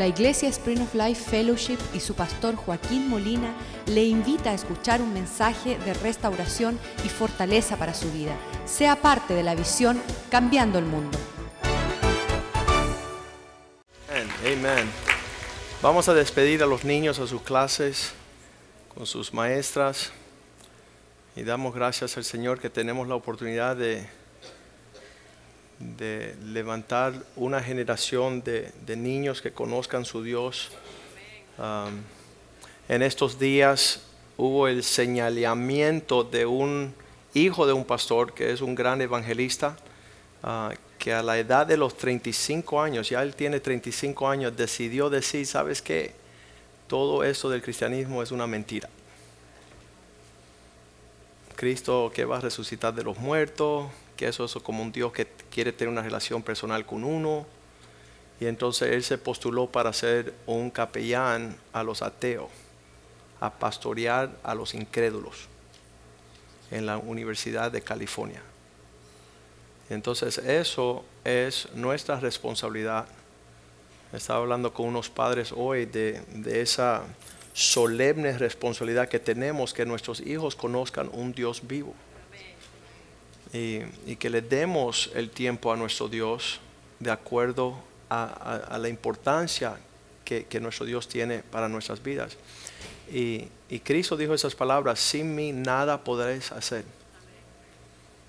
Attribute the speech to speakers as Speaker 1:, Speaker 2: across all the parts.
Speaker 1: La Iglesia Spring of Life Fellowship y su pastor Joaquín Molina le invita a escuchar un mensaje de restauración y fortaleza para su vida. Sea parte de la visión Cambiando el Mundo.
Speaker 2: Amén. Vamos a despedir a los niños a sus clases con sus maestras y damos gracias al Señor que tenemos la oportunidad de de levantar una generación de, niños que conozcan su Dios. En estos días hubo el señalamiento de un hijo de un pastor que es un gran evangelista, uh, que a la edad de los 35 años, ya él tiene 35 años, decidió decir, ¿sabes qué? Todo eso del cristianismo es una mentira. Cristo que va a resucitar de los muertos, que eso es como un Dios que quiere tener una relación personal con uno. Y entonces él se postuló para ser un capellán a los ateos, a pastorear a los incrédulos en la Universidad de California. Entonces eso es nuestra responsabilidad. Estaba hablando con unos padres hoy de, de esa solemne responsabilidad que tenemos que nuestros hijos conozcan un Dios vivo y, que le demos el tiempo a nuestro Dios de acuerdo a, la importancia que, nuestro Dios tiene para nuestras vidas. Y, Cristo dijo esas palabras, sin mí nada podréis hacer.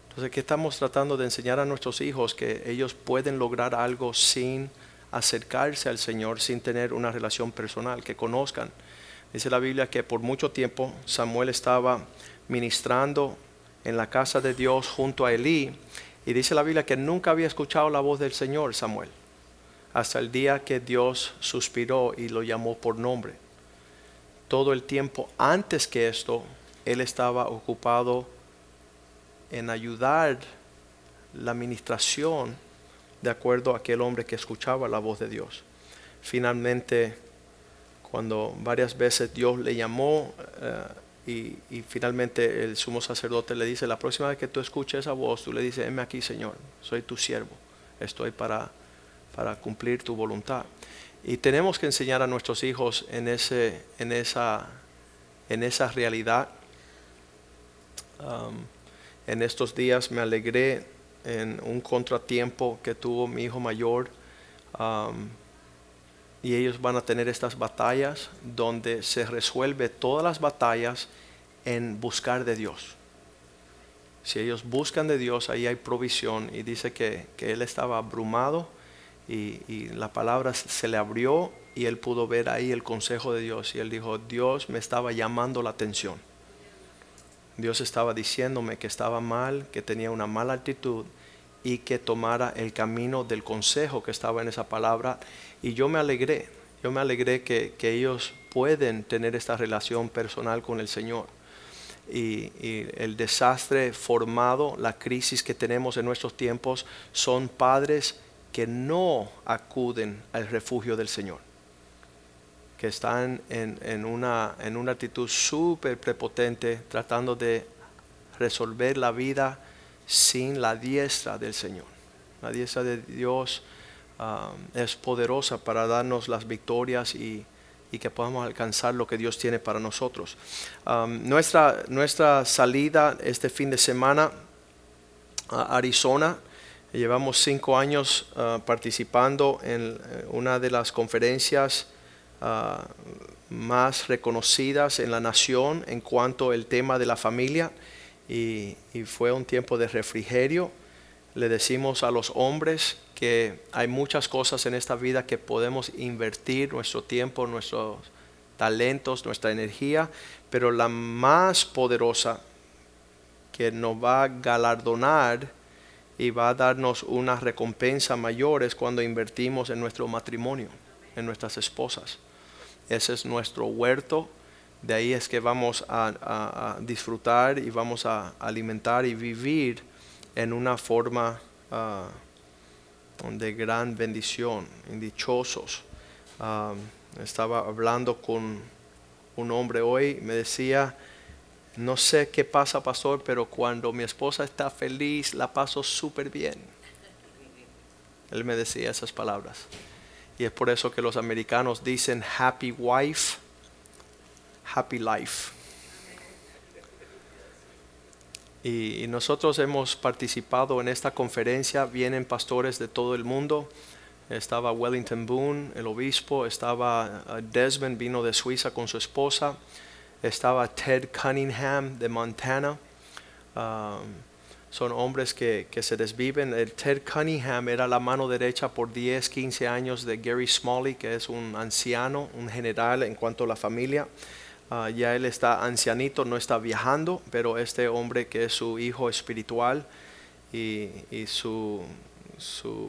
Speaker 2: Entonces, ¿qué estamos tratando de enseñar a nuestros hijos? Que ellos pueden lograr algo sin acercarse al Señor, sin tener una relación personal, que conozcan. Dice la Biblia que por mucho tiempo Samuel estaba ministrando en la casa de Dios junto a Elí. Y dice la Biblia que nunca había escuchado la voz del Señor Samuel, hasta el día que Dios suspiró y lo llamó por nombre. Todo el tiempo antes que esto, él estaba ocupado en ayudar la administración de acuerdo a aquel hombre que escuchaba la voz de Dios. Finalmente, cuando varias veces Dios le llamó, eh, y, finalmente el sumo sacerdote le dice, la próxima vez que tú escuches esa voz, tú le dices, heme aquí Señor, soy tu siervo, estoy para, para cumplir tu voluntad. Y tenemos que enseñar a nuestros hijos en, ese, en, esa, en esa realidad. Um, en estos días me alegré en un contratiempo que tuvo mi hijo mayor. Um, y ellos van a tener estas batallas donde se resuelve todas las batallas en buscar de Dios. Si ellos buscan de Dios, ahí hay provisión. Y dice que, él estaba abrumado y, y, la palabra se le abrió y él pudo ver ahí el consejo de Dios. Y él dijo, Dios me estaba llamando la atención. Dios estaba diciéndome que estaba mal, que tenía una mala actitud y que tomara el camino del consejo que estaba en esa palabra y yo me alegré, yo me alegré que, ellos pueden tener esta relación personal con el Señor. Y, el desastre formado, la crisis que tenemos en nuestros tiempos, son padres que no acuden al refugio del Señor, que están en, una, en una actitud súper prepotente tratando de resolver la vida sin la diestra del Señor. La diestra de Dios Um, es poderosa para darnos las victorias y, que podamos alcanzar lo que Dios tiene para nosotros. Um, nuestra, nuestra salida este fin de semana a Arizona, llevamos cinco años uh, participando en eh, una de las conferencias uh, más reconocidas en la nación en cuanto al tema de la familia y, fue un tiempo de refrigerio. Le decimos a los hombres que hay muchas cosas en esta vida que podemos invertir nuestro tiempo, nuestros talentos, nuestra energía, pero la más poderosa que nos va a galardonar y va a darnos una recompensa mayor es cuando invertimos en nuestro matrimonio, en nuestras esposas. Ese es nuestro huerto, de ahí es que vamos a, disfrutar y vamos a alimentar y vivir en una forma ah, de gran bendición, dichosos. estaba hablando con un hombre hoy, me decía, no sé qué pasa, pastor, pero cuando mi esposa está feliz, la paso súper bien. Él me decía esas palabras. Y es por eso que los americanos dicen happy wife, happy life. Y, nosotros hemos participado en esta conferencia, vienen pastores de todo el mundo. Estaba Wellington Boone, el obispo, estaba uh, Desmond, vino de Suiza con su esposa, estaba Ted Cunningham de Montana. Um, son hombres que, se desviven. El Ted Cunningham era la mano derecha por 10, 15 años de Gary Smalley, que es un anciano, un general en cuanto a la familia. Ah, ya él está ancianito, no está viajando, pero este hombre que es su hijo espiritual y, su,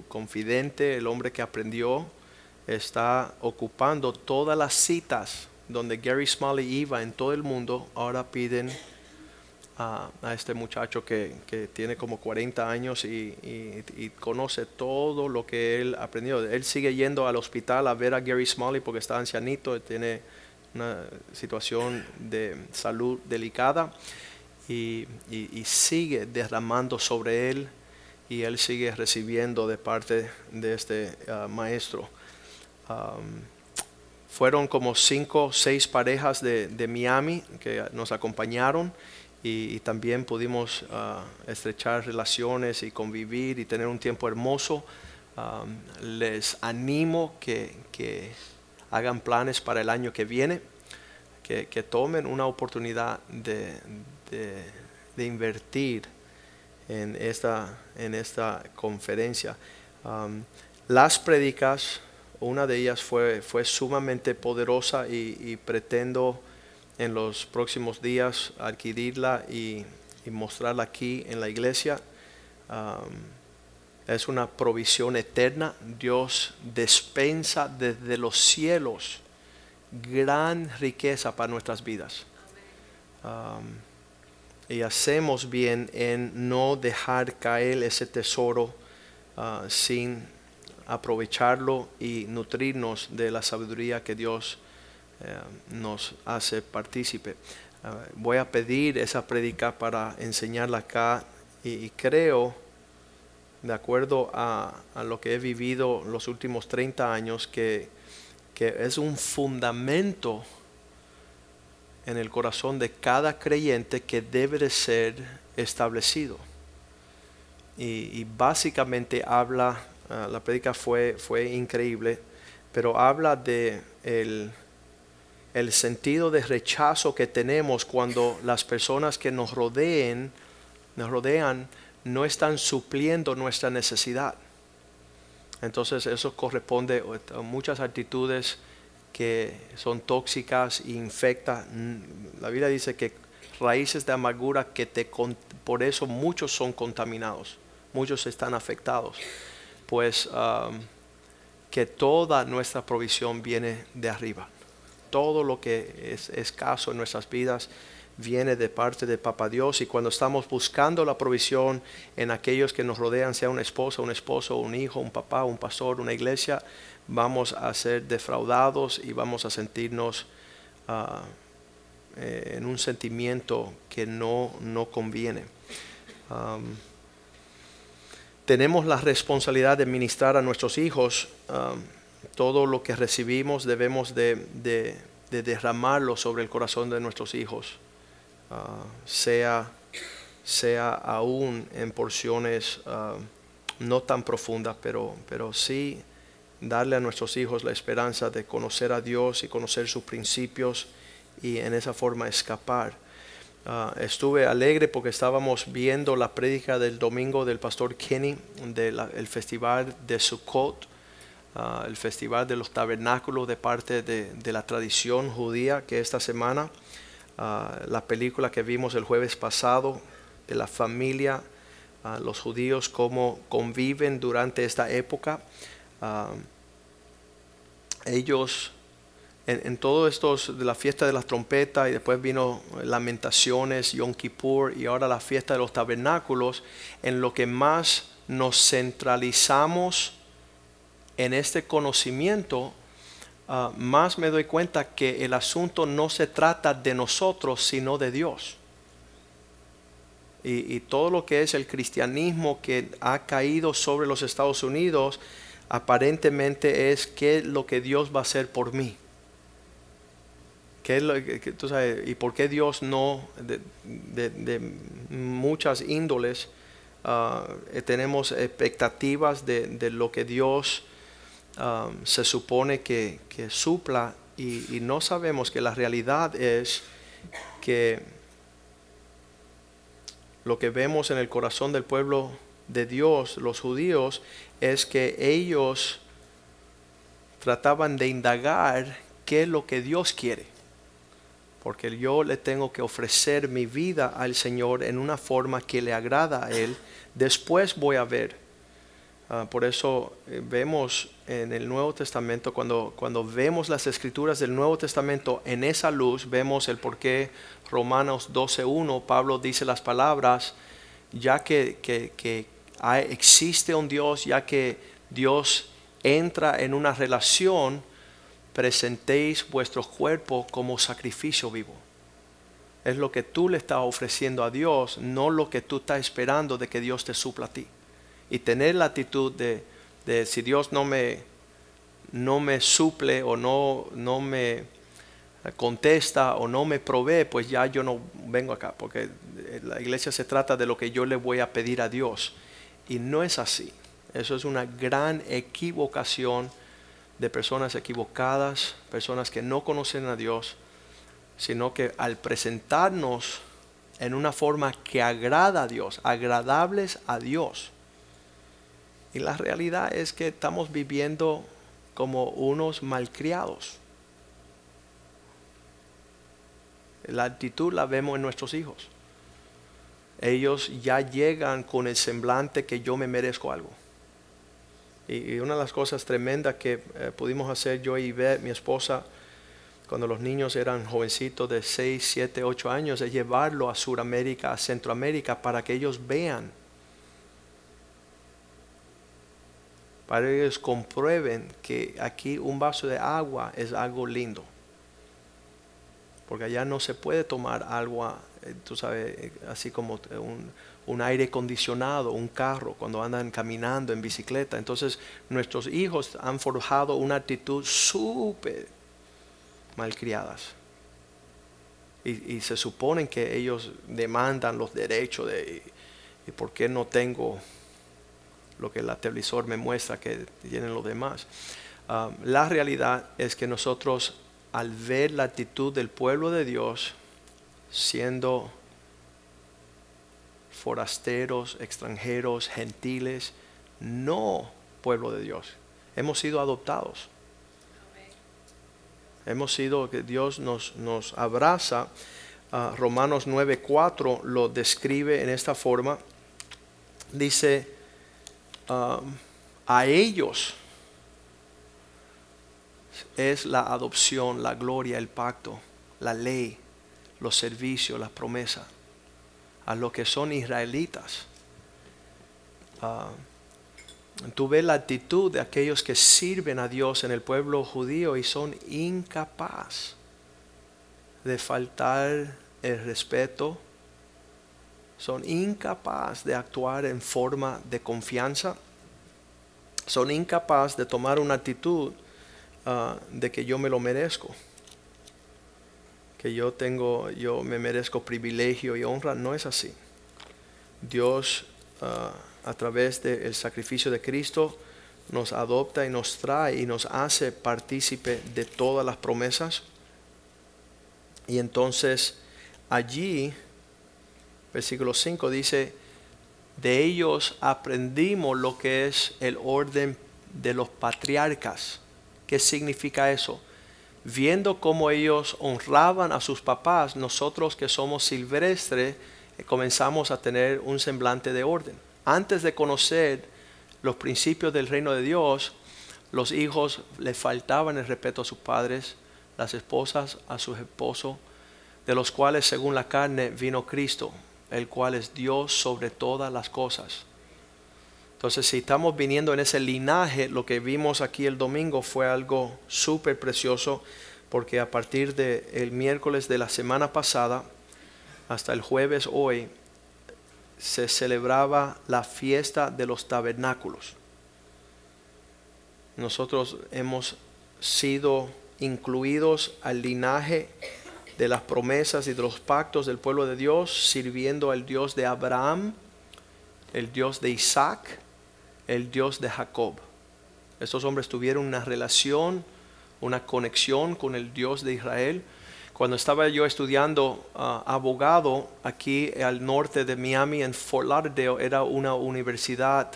Speaker 2: confidente, el hombre que aprendió, está ocupando todas las citas donde Gary Smalley iba en todo el mundo, ahora piden a, este muchacho que, tiene como 40 años y, conoce todo lo que él aprendió. Él sigue yendo al hospital a ver a Gary Smalley porque está ancianito, tiene una situación de salud delicada y, sigue derramando sobre él y él sigue recibiendo de parte de este ah, maestro. fueron como cinco o seis parejas de, de Miami que nos acompañaron y, también pudimos ah, estrechar relaciones y convivir y tener un tiempo hermoso. les animo que, hagan planes para el año que viene, que, tomen una oportunidad de, invertir en esta, en esta conferencia. las predicas, una de ellas fue, fue sumamente poderosa y pretendo en los próximos días adquirirla y, mostrarla aquí en la iglesia. Es una provisión eterna. Dios despensa desde los cielos gran riqueza para nuestras vidas. y hacemos bien en no dejar caer ese tesoro ah, sin aprovecharlo y nutrirnos de la sabiduría que Dios eh, nos hace partícipe. Eh, voy a pedir esa prédica para enseñarla acá y, creo, de acuerdo a, lo que he vivido los últimos 30 años, que, es un fundamento en el corazón de cada creyente que debe de ser establecido. Y, básicamente habla, eh, la prédica fue, fue increíble, pero habla de el, el sentido de rechazo que tenemos cuando las personas que nos rodeen, nos rodean, no están supliendo nuestra necesidad. Entonces eso corresponde a muchas actitudes que son tóxicas e infectan. La Biblia dice que raíces de amargura que te por eso muchos son contaminados, muchos están afectados. Pues um, que toda nuestra provisión viene de arriba todo lo que es escaso en nuestras vidas viene de parte de Papa Dios y cuando estamos buscando la provisión en aquellos que nos rodean, sea una esposa, un esposo, un hijo, un papá, un pastor, una iglesia, vamos a ser defraudados y vamos a sentirnos ah, eh, en un sentimiento que no, no conviene. tenemos la responsabilidad de ministrar a nuestros hijos todo lo que recibimos debemos de, derramarlo sobre el corazón de nuestros hijos, ah, sea, sea aún en porciones ah, no tan profundas, pero, pero sí darle a nuestros hijos la esperanza de conocer a Dios y conocer sus principios y en esa forma escapar. Ah, estuve alegre porque estábamos viendo la prédica del domingo del pastor Kenny del festival de Sukkot el Festival de los Tabernáculos de parte de, la tradición judía que esta semana, ah, la película que vimos el jueves pasado de la familia, ah, los judíos, cómo conviven durante esta época. ellos en, en todo esto de la fiesta de las trompetas y después vino lamentaciones, Yom Kippur y ahora la fiesta de los tabernáculos, en lo que más nos centralizamos en este conocimiento, ah, más me doy cuenta que el asunto no se trata de nosotros, sino de Dios. Y, todo lo que es el cristianismo que ha caído sobre los Estados Unidos aparentemente es qué es lo que Dios va a hacer por mí. ¿Qué es lo que, tú sabes, y por qué Dios no, de, muchas índoles, ah, tenemos expectativas de, lo que Dios ah, se supone que, supla y, y, no sabemos que la realidad es que lo que vemos en el corazón del pueblo de Dios, los judíos, es que ellos trataban de indagar qué es lo que Dios quiere porque yo le tengo que ofrecer mi vida al Señor en una forma que le agrada a Él. Después voy a ver. Ah, por eso eh, vemos en el Nuevo Testamento, cuando, cuando vemos las escrituras del Nuevo Testamento en esa luz, vemos el por qué Romanos 12.1, Pablo dice las palabras, ya que, que existe un Dios, ya que Dios entra en una relación, presentéis vuestro cuerpo como sacrificio vivo. Es lo que tú le estás ofreciendo a Dios, no lo que tú estás esperando de que Dios te supla a ti. Y tener la actitud de, si Dios no me, no me suple o no, no me contesta o no me provee, pues ya yo no vengo acá, porque la iglesia se trata de lo que yo le voy a pedir a Dios. Y no es así. Eso es una gran equivocación de personas equivocadas, personas que no conocen a Dios, sino que al presentarnos en una forma que agrada a Dios, agradables a Dios. Y la realidad es que estamos viviendo como unos malcriados. La actitud la vemos en nuestros hijos. Ellos ya llegan con el semblante que yo me merezco algo. Y, una de las cosas tremendas que eh, pudimos hacer yo y ver mi esposa, cuando los niños eran jovencitos de 6, 7, 8 años, es llevarlo a Sudamérica, a Centroamérica, para que ellos vean, para que ellos comprueben que aquí un vaso de agua es algo lindo. Porque allá no se puede tomar agua, eh, tú sabes, eh, así como un, aire acondicionado, un carro, cuando andan caminando en bicicleta. Entonces nuestros hijos han forjado una actitud súper malcriadas. Y, y se suponen que ellos demandan los derechos de, y por qué no tengo lo que el televisor me muestra que tienen los demás. Ah, la realidad es que nosotros al ver la actitud del pueblo de Dios siendo forasteros, extranjeros, gentiles, no pueblo de Dios. Hemos sido adoptados. Hemos sido, que Dios nos, nos abraza. Uh, Romanos 9:4 lo describe en esta forma. Dice, um, a ellos es la adopción, la gloria, el pacto, la ley, los servicios, las promesas a los que son israelitas. Uh, tú ves la actitud de aquellos que sirven a Dios en el pueblo judío y son incapaz de faltar el respeto, son incapaz de actuar en forma de confianza, son incapaz de tomar una actitud ah, de que yo me lo merezco que yo tengo, yo me merezco privilegio y honra, no es así. Dios ah, a través del sacrificio de Cristo nos adopta y nos trae y nos hace partícipe de todas las promesas. Y entonces allí, versículo 5 dice, de ellos aprendimos lo que es el orden de los patriarcas. ¿Qué significa eso? viendo cómo ellos honraban a sus papás, nosotros que somos silvestres eh, comenzamos a tener un semblante de orden. Antes de conocer los principios del reino de Dios, los hijos le faltaban el respeto a sus padres, las esposas a sus esposos, de los cuales según la carne vino Cristo, el cual es Dios sobre todas las cosas. Entonces, si estamos viniendo en ese linaje, lo que vimos aquí el domingo fue algo súper precioso, porque a partir del el miércoles de la semana pasada hasta el jueves hoy, se celebraba la fiesta de los tabernáculos. nosotros hemos sido incluidos al linaje de las promesas y de los pactos del pueblo de Dios, sirviendo al Dios de Abraham, el Dios de Isaac, el Dios de Jacob. Estos hombres tuvieron una relación, una conexión con el Dios de Israel. Cuando estaba yo estudiando ah, abogado aquí al norte de Miami, en Fort Lauderdale, era una universidad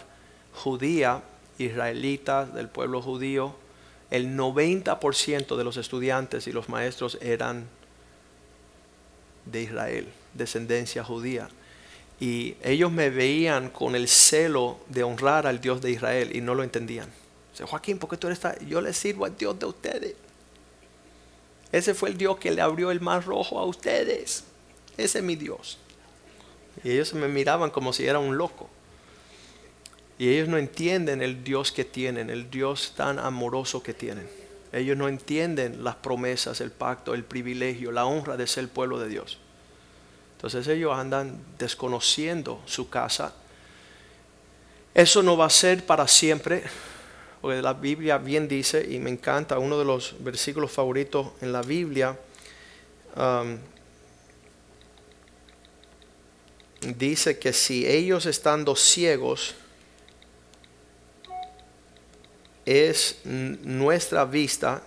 Speaker 2: judía, israelita, del pueblo judío. El 90% de los estudiantes y los maestros eran de Israel, descendencia judía. Y ellos me veían con el celo de honrar al Dios de Israel y no lo entendían. Joaquín, ¿por qué tú eres Yo le sirvo al Dios de ustedes. Ese fue el Dios que le abrió el mar rojo a ustedes. Ese es mi Dios. Y ellos me miraban como si era un loco. Y ellos no entienden el Dios que tienen, el Dios tan amoroso que tienen. Ellos no entienden las promesas, el pacto, el privilegio, la honra de ser pueblo de Dios. Entonces ellos andan desconociendo su casa. Eso no va a ser para siempre, porque la Biblia bien dice, y me encanta, uno de los versículos favoritos en la Biblia, um, dice que si ellos estando ciegos, es nuestra vista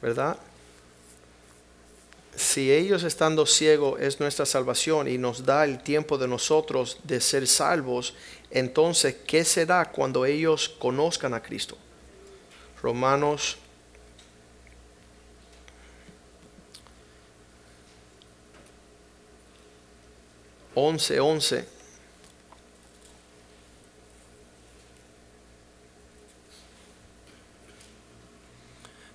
Speaker 2: ¿verdad? Si ellos estando ciegos es nuestra salvación y nos da el tiempo de nosotros de ser salvos, entonces, ¿qué será cuando ellos conozcan a Cristo? Romanos 11, 11.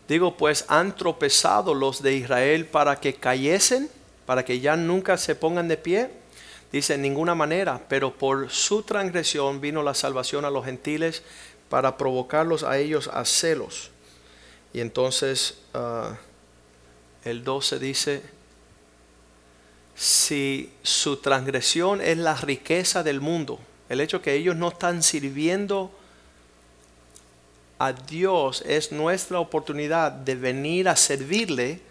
Speaker 2: Digo, pues han tropezado los de Israel para que cayesen, para que ya nunca se pongan de pie. Dice, en ninguna manera, pero por su transgresión vino la salvación a los gentiles para provocarlos a ellos a celos. Y entonces ah, el 12 dice, si su transgresión es la riqueza del mundo, el hecho que ellos no están sirviendo a Dios es nuestra oportunidad de venir a servirle,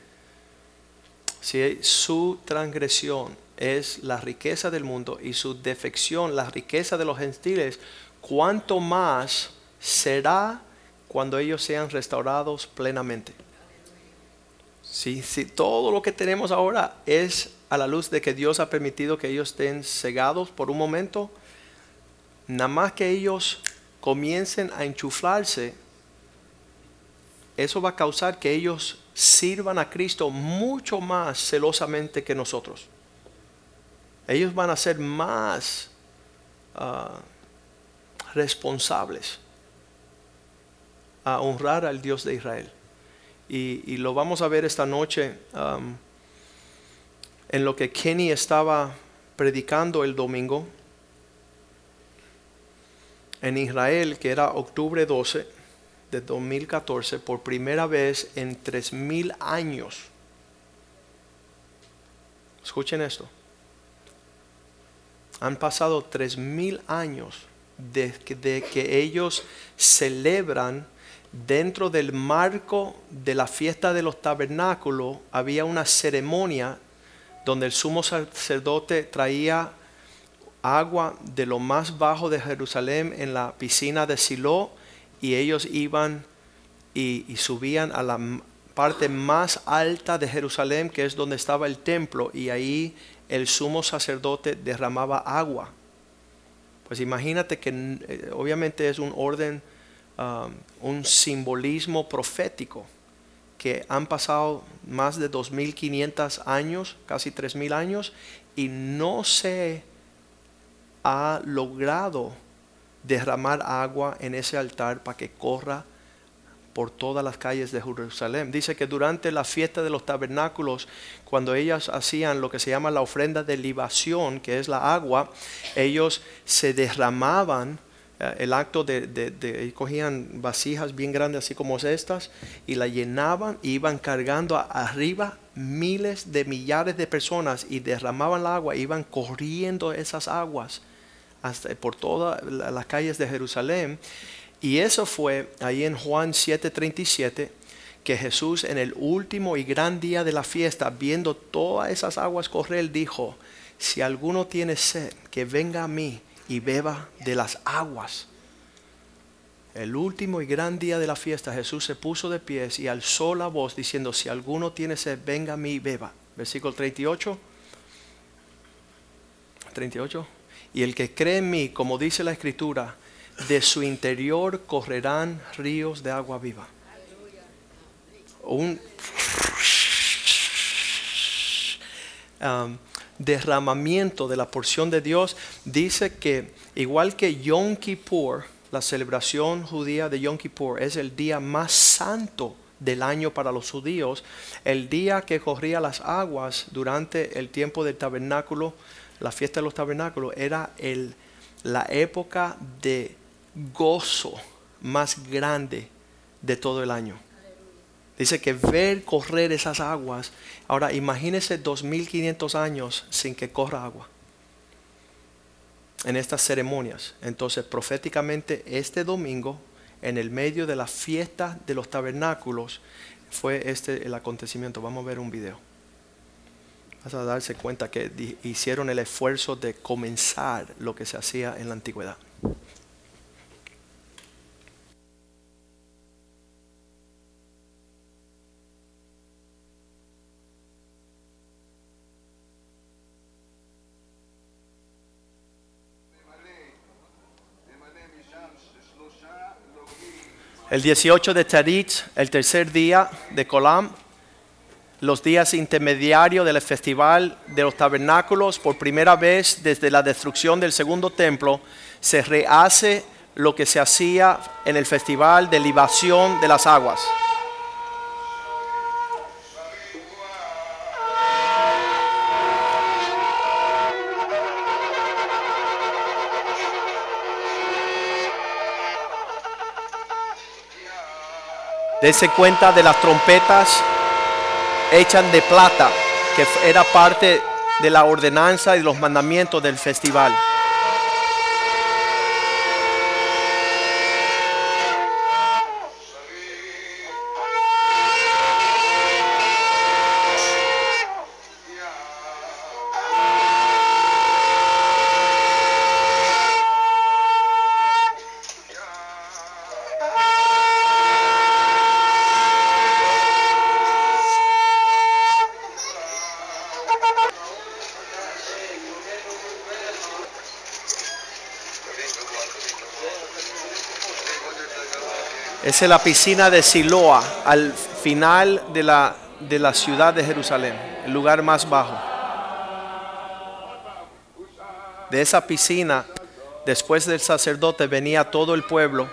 Speaker 2: si su transgresión es la riqueza del mundo y su defección la riqueza de los gentiles, cuánto más será cuando ellos sean restaurados plenamente. Si, si todo lo que tenemos ahora es a la luz de que Dios ha permitido que ellos estén cegados por un momento, nada más que ellos comiencen a enchuflarse, eso va a causar que ellos sirvan a Cristo mucho más celosamente que nosotros. Ellos van a ser más ah, responsables a honrar al Dios de Israel. Y, lo vamos a ver esta noche en lo que Kenny estaba predicando el domingo en Israel, que era octubre 12 de 2014, por primera vez en 3.000 años. Escuchen esto. Han pasado 3.000 años desde de que ellos celebran dentro del marco de la fiesta de los tabernáculos, había una ceremonia donde el sumo sacerdote traía agua de lo más bajo de Jerusalén en la piscina de Silo y ellos iban y, subían a la parte más alta de Jerusalén que es donde estaba el templo y ahí el sumo sacerdote derramaba agua. Pues imagínate que eh, obviamente es un orden, um, un simbolismo profético que han pasado más de 2.500 años, casi 3.000 años, y no se ha logrado derramar agua en ese altar para que corra por todas las calles de Jerusalén. Dice que durante la fiesta de los tabernáculos, cuando ellas hacían lo que se llama la ofrenda de libación, que es la agua, ellos se derramaban el acto de, de, cogían vasijas bien grandes así como estas y la llenaban iban cargando arriba miles de millares de personas y derramaban el agua, iban corriendo esas aguas hasta por todas la- las calles de Jerusalén. Y eso fue ahí en Juan 7:37 que Jesús en el último y gran día de la fiesta, viendo todas esas aguas correr, dijo, si alguno tiene sed, que venga a mí y beba de las aguas. El último y gran día de la fiesta, Jesús se puso de pies y alzó la voz diciendo, si alguno tiene sed, venga a mí y beba. Versículo 38. 38. Y el que cree en mí, como dice la escritura, de su interior correrán ríos de agua viva. Un um, derramamiento de la porción de Dios dice que igual que Yom Kippur, la celebración judía de Yom Kippur es el día más santo del año para los judíos, el día que corría las aguas durante el tiempo del tabernáculo, la fiesta de los tabernáculos, era el, la época de gozo más grande de todo el año. Dice que ver correr esas aguas, ahora imagínese 2500 años sin que corra agua en estas ceremonias. Entonces, proféticamente, este domingo, en el medio de la fiesta de los tabernáculos, fue este el acontecimiento. Vamos a ver un video. Vas a darse cuenta que hicieron el esfuerzo de comenzar lo que se hacía en la antigüedad. El 18 de Tarit, el tercer día de Colam, los días intermediarios del festival de los tabernáculos, por primera vez desde la destrucción del segundo templo, se rehace lo que se hacía en el festival de libación de las aguas. Dese cuenta de las trompetas hechas de plata, que era parte de la ordenanza y los mandamientos del festival. Es la piscina de Siloa, al final de la, de la ciudad de Jerusalén, el lugar más bajo. De esa piscina, después del sacerdote, venía todo el pueblo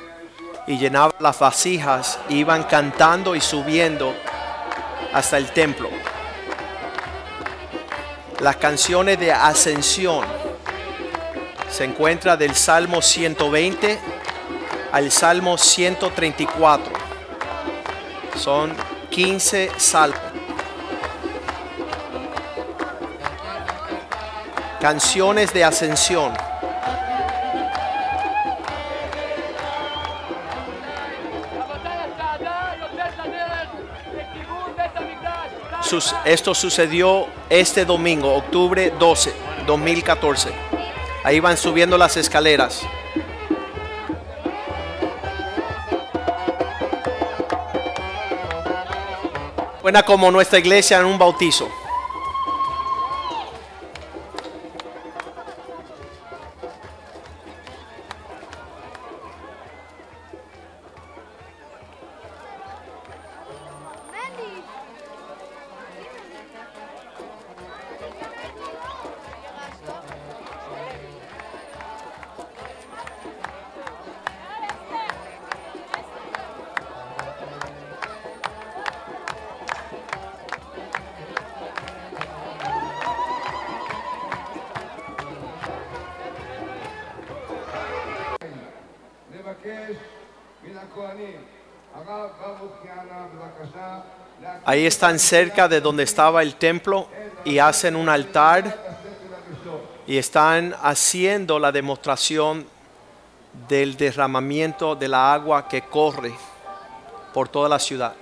Speaker 2: y llenaba las vasijas, iban cantando y subiendo hasta el templo. Las canciones de ascensión se encuentra del Salmo 120 al Salmo 134. Son 15 salmos. Canciones de ascensión. Sus- esto sucedió este domingo, octubre 12, 2014. Ahí van subiendo las escaleras. Suena como nuestra iglesia en un bautizo. Ahí están cerca de donde estaba el templo y hacen un altar y están haciendo la demostración del derramamiento de la agua que corre por toda la ciudad.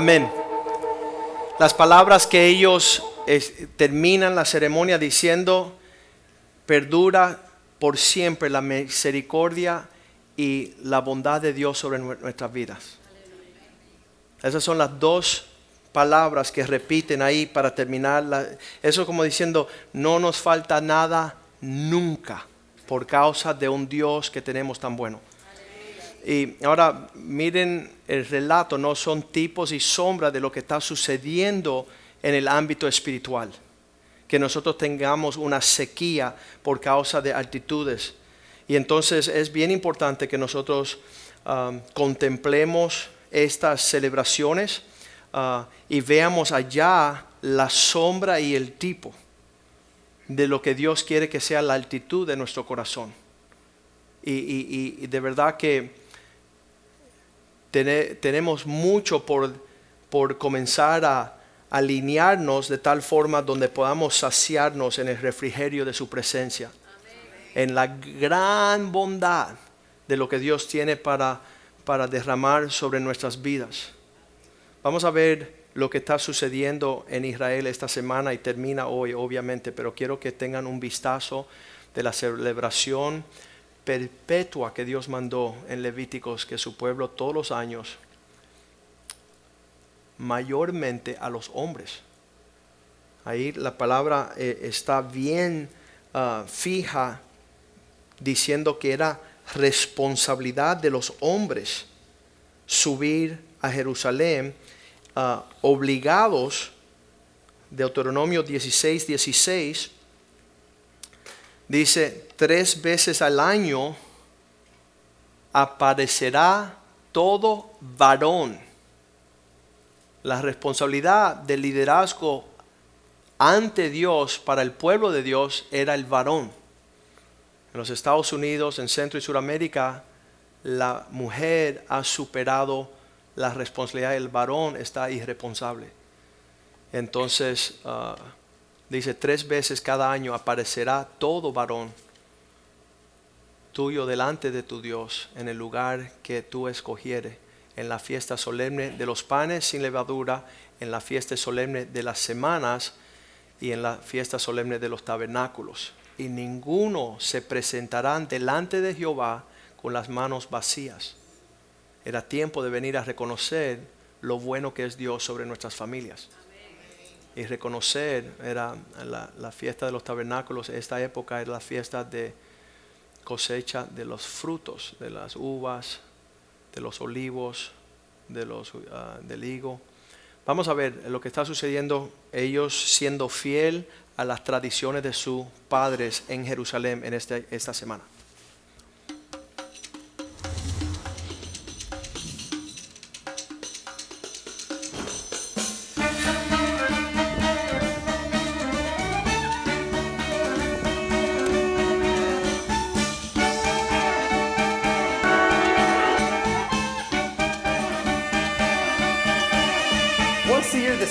Speaker 2: Amén. Las palabras que ellos terminan la ceremonia diciendo, perdura por siempre la misericordia y la bondad de Dios sobre nue- nuestras vidas. Esas son las dos palabras que repiten ahí para terminar. eso como diciendo, no nos falta nada nunca por causa de un Dios que tenemos tan bueno. Y ahora miren el relato, no son tipos y sombras de lo que está sucediendo en el ámbito espiritual. Que nosotros tengamos una sequía por causa de altitudes. Y entonces es bien importante que nosotros um, contemplemos estas celebraciones ah, y veamos allá la sombra y el tipo de lo que Dios quiere que sea la altitud de nuestro corazón. Y- y de verdad que tene- tenemos mucho por, por comenzar a alinearnos de tal forma donde podamos saciarnos en el refrigerio de su presencia, en la gran bondad de lo que Dios tiene para, para derramar sobre nuestras vidas. Vamos a ver lo que está sucediendo en Israel esta semana y termina hoy, obviamente, pero quiero que tengan un vistazo de la celebración perpetua que Dios mandó en Levíticos, que su pueblo todos los años, mayormente a los hombres. Ahí la palabra eh, está bien ah, fija, diciendo que era responsabilidad de los hombres subir a Jerusalén ah, obligados, Deuteronomio 16, 16, dice, tres veces al año aparecerá todo varón. La responsabilidad del liderazgo ante Dios para el pueblo de Dios era el varón. En los Estados Unidos, en Centro y Suramérica, la mujer ha superado la responsabilidad del varón, está irresponsable. Entonces, ah, dice, tres veces cada año aparecerá todo varón tuyo delante de tu Dios en el lugar que tú escogieres, en la fiesta solemne de los panes sin levadura, en la fiesta solemne de las semanas y en la fiesta solemne de los tabernáculos. Y ninguno se presentarán delante de Jehová con las manos vacías. Era tiempo de venir a reconocer lo bueno que es Dios sobre nuestras familias. Y reconocer, era la, la fiesta de los tabernáculos, esta época era la fiesta de cosecha de los frutos, de las uvas, de los olivos, de los, ah, del higo. Vamos a ver lo que está sucediendo, ellos siendo fiel a las tradiciones de sus padres en Jerusalén en este- esta semana.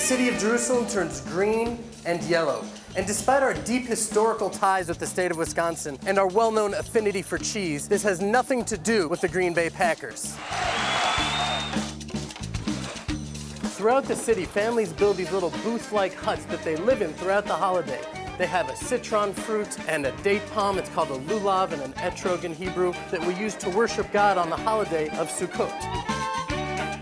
Speaker 3: City of Jerusalem turns green and yellow. And despite our deep historical ties with the state of Wisconsin and our well known affinity for cheese, this has nothing to do with the Green Bay Packers. Throughout the city, families build these little booth like huts that they live in throughout the holiday. They have a citron fruit and a date palm. It's called a lulav and an etrog in Hebrew that we use to worship God on the holiday of Sukkot.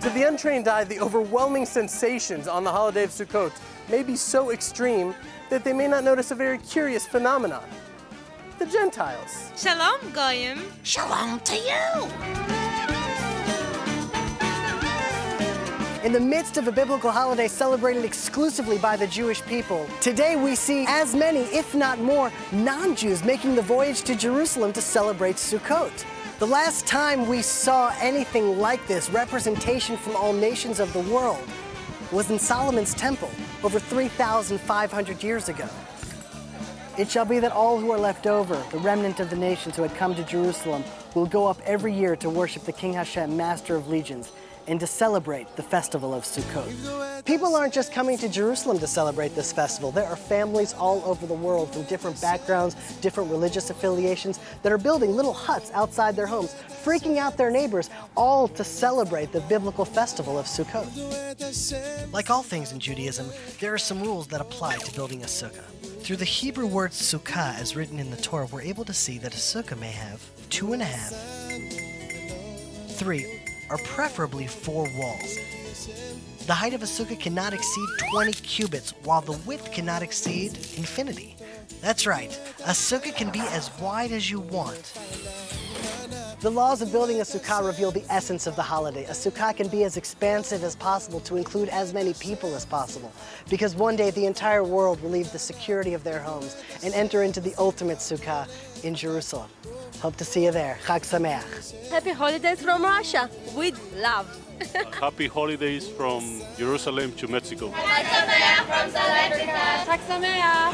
Speaker 3: To the untrained eye, the overwhelming sensations on the holiday of Sukkot may be so extreme that they may not notice a very curious phenomenon. The Gentiles.
Speaker 4: Shalom, Goyim.
Speaker 5: Shalom to you.
Speaker 6: In the midst of a biblical holiday celebrated exclusively by the Jewish people, today we see as many, if not more, non Jews making the voyage to Jerusalem to celebrate Sukkot. The last time we saw anything like this, representation from all nations of the world, was in Solomon's temple over 3,500 years ago. It shall be that all who are left over, the remnant of the nations who had come to Jerusalem, will go up every year to worship the King Hashem, Master of Legions, and to celebrate the festival of Sukkot. People aren't just coming to Jerusalem to celebrate this festival. There are families all over the world from different backgrounds, different religious affiliations that are building little huts outside their homes, freaking out their neighbors, all to celebrate the biblical festival of Sukkot. Like all things in Judaism, there are some rules that apply to building a sukkah. Through the Hebrew word sukkah as written in the Torah, we're able to see that a sukkah may have two and a half, three, or preferably four walls. The height of a sukkah cannot exceed 20 cubits, while the width cannot exceed infinity. That's right, a sukkah can be as wide as you want. The laws of building a sukkah reveal the essence of the holiday. A sukkah can be as expansive as possible to include as many people as possible, because one day the entire world will leave the security of their homes and enter into the ultimate sukkah in Jerusalem. Hope to see you there. Chag Sameach.
Speaker 4: Happy holidays from Russia with love.
Speaker 7: Happy holidays from Jerusalem to Mexico.
Speaker 4: Chag Sameach.
Speaker 8: Chag Sameach.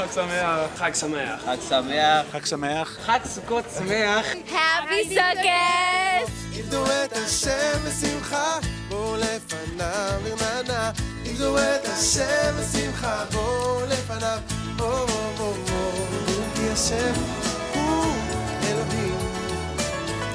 Speaker 9: Chag Sameach. Chag Sameach.
Speaker 8: Chag Sameach.
Speaker 9: Chag Sukkot Sameach.
Speaker 4: Happy Sukkot.
Speaker 10: עבדו את השם בשמחה, בואו לפניו ברננה. עבדו את השם בשמחה, בואו לפניו. בואו בואו בואו, כי השם.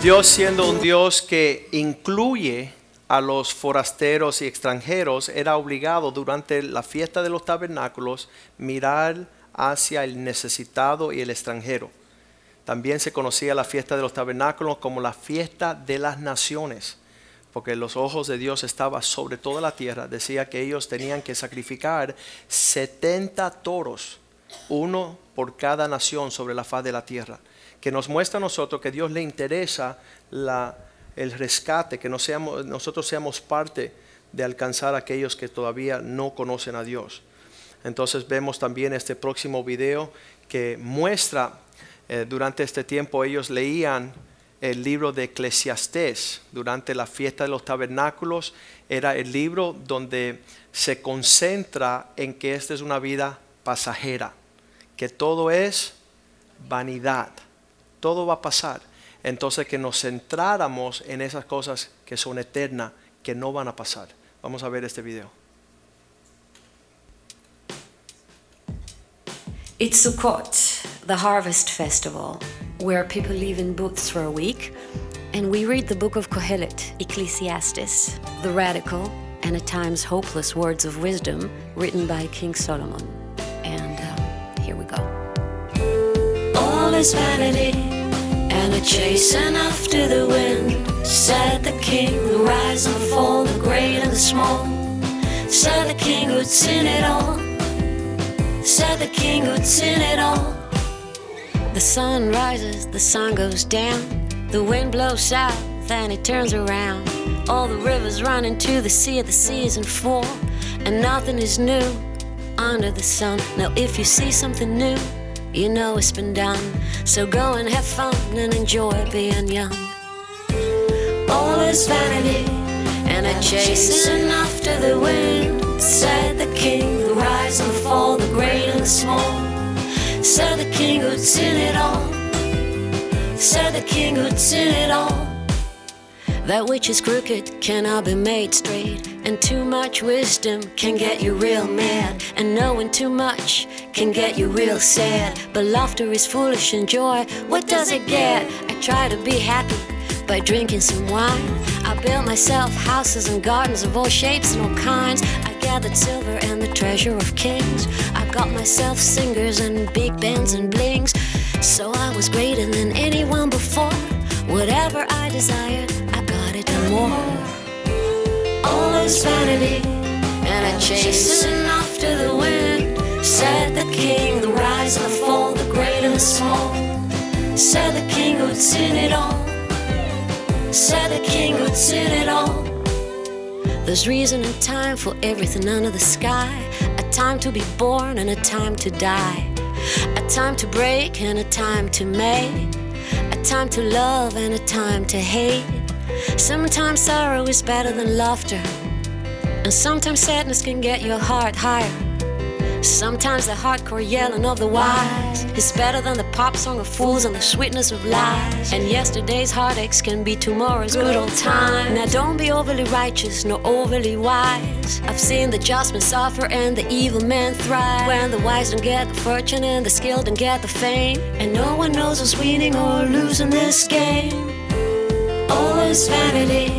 Speaker 2: Dios siendo un Dios que incluye a los forasteros y extranjeros, era obligado durante la fiesta de los tabernáculos mirar hacia el necesitado y el extranjero. También se conocía la fiesta de los tabernáculos como la fiesta de las naciones, porque los ojos de Dios estaban sobre toda la tierra. Decía que ellos tenían que sacrificar 70 toros, uno por cada nación sobre la faz de la tierra, que nos muestra a nosotros que Dios le interesa el rescate, que nosotros seamos parte de alcanzar a aquellos que todavía no conocen a Dios. Entonces vemos también este próximo video que muestra eh, durante este tiempo ellos leían el libro de Eclesiastés durante la fiesta de los tabernáculos. Era el libro donde se concentra en que esta es una vida pasajera, que todo es vanidad, todo va a pasar. Entonces que nos centráramos en esas cosas que son eternas, que no van a pasar. Vamos a ver este video.
Speaker 11: It's Sukkot, the harvest festival, where people live in booths for a week, and we read the book of Kohelet, Ecclesiastes, the radical and at times hopeless words of wisdom written by King Solomon. And um, here we go. All is vanity and a chasing after the wind, said the king, the rise and fall, the great and the small. Said the king who'd seen it all said the king who'd seen it all. The sun rises, the sun goes down, the wind blows south, and it turns around. All the rivers run into the sea, the seas and fall, and nothing is new under the sun. Now, if you see something new, you know it's been done. So go and have fun and enjoy being young. All is vanity, and a chasing after the wind, said the king, the rise and the fall, the great and the small. Said the king who'd seen it all. Said the king who'd seen it all. That which is crooked cannot be made straight. And too much wisdom can get you real mad. And knowing too much can get you real sad. But laughter is foolish and joy, what does it get? I try to be happy by drinking some wine. I built myself houses and gardens of all shapes and all kinds. I gathered silver and the treasure of kings. I got myself singers and big bands and blings. So I was greater than anyone before. Whatever I desired, more. All is vanity, and I chasing after the wind. Said the king, the rise and the fall, the great and the small. Said the king who'd seen it all. Said the king who'd seen it all. There's reason and time for everything under the sky. A time to be born and a time to die. A time to break and a time to make. A time to love and a time to hate. Sometimes sorrow is better than laughter. And sometimes sadness can get your heart higher. Sometimes the hardcore yelling of the wise is better than the pop song of fools and the sweetness of lies. And yesterday's heartaches can be tomorrow's good old time. Now don't be overly righteous nor overly wise. I've seen the just men suffer and the evil men thrive. When the wise don't get the fortune and the skilled don't get the fame. And no one knows who's winning or losing this game. All is vanity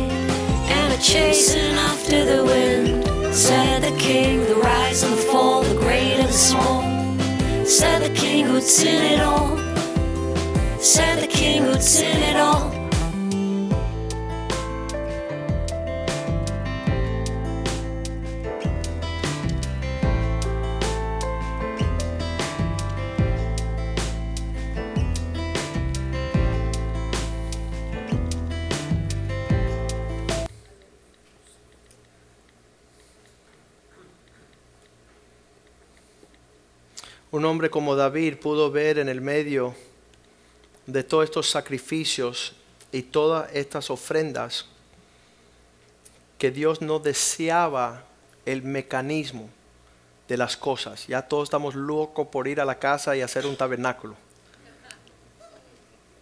Speaker 11: and a chasing after the wind. Said the king, the rise and the fall, the great and the small. Said the king who'd seen it all. Said the king who'd seen it all.
Speaker 2: Un hombre como David pudo ver en el medio de todos estos sacrificios y todas estas ofrendas que Dios no deseaba el mecanismo de las cosas. Ya todos estamos locos por ir a la casa y hacer un tabernáculo.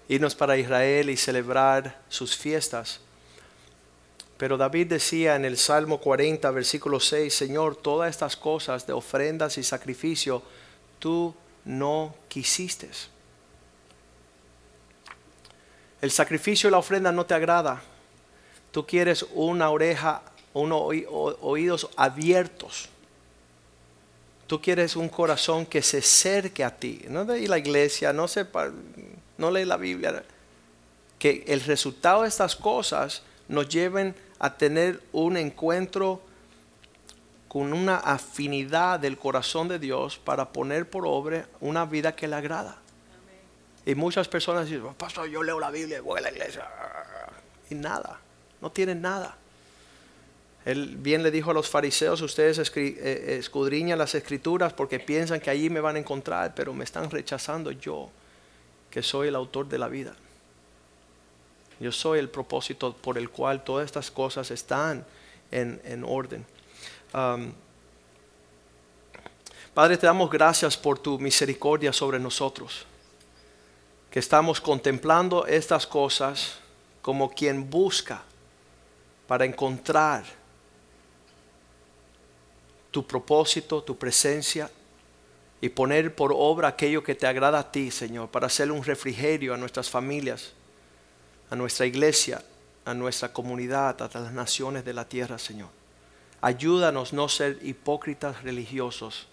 Speaker 2: Irnos para Israel y celebrar sus fiestas. Pero David decía en el Salmo 40, versículo 6, Señor, todas estas cosas de ofrendas y sacrificio, tú no quisiste. El sacrificio y la ofrenda no te agrada. Tú quieres una oreja, unos oídos abiertos. Tú quieres un corazón que se acerque a ti. No de la iglesia, no, sepa, no lee la Biblia. Que el resultado de estas cosas nos lleven a tener un encuentro con una afinidad del corazón de Dios para poner por obra una vida que le agrada. Y muchas personas dicen, pastor, yo leo la Biblia, voy a la iglesia. Y nada, no tienen nada. Él bien le dijo a los fariseos, ustedes eh, escudriñan las escrituras porque piensan que allí me van a encontrar, pero me están rechazando yo, que soy el autor de la vida. Yo soy el propósito por el cual todas estas cosas están en orden. Padre, te damos gracias por tu misericordia sobre nosotros, que estamos contemplando estas cosas como quien busca para encontrar tu propósito, tu presencia y poner por obra aquello que te agrada a ti, Señor, para hacer un refrigerio a nuestras familias, a nuestra iglesia, a nuestra comunidad, a las naciones de la tierra, Señor. Ayúdanos no ser hipócritas religiosos,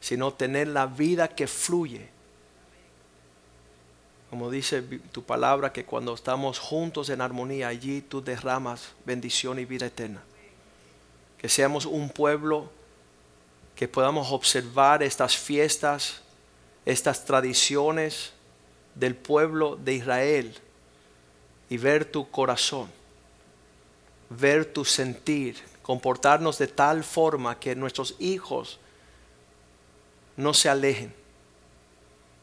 Speaker 2: sino tener la vida que fluye. Como dice tu palabra, que cuando estamos juntos en armonía, allí tú derramas bendición y vida eterna. Que seamos un pueblo que podamos observar estas fiestas, estas tradiciones del pueblo de Israel y ver tu corazón, ver tu sentir, comportarnos de tal forma que nuestros hijos no se alejen,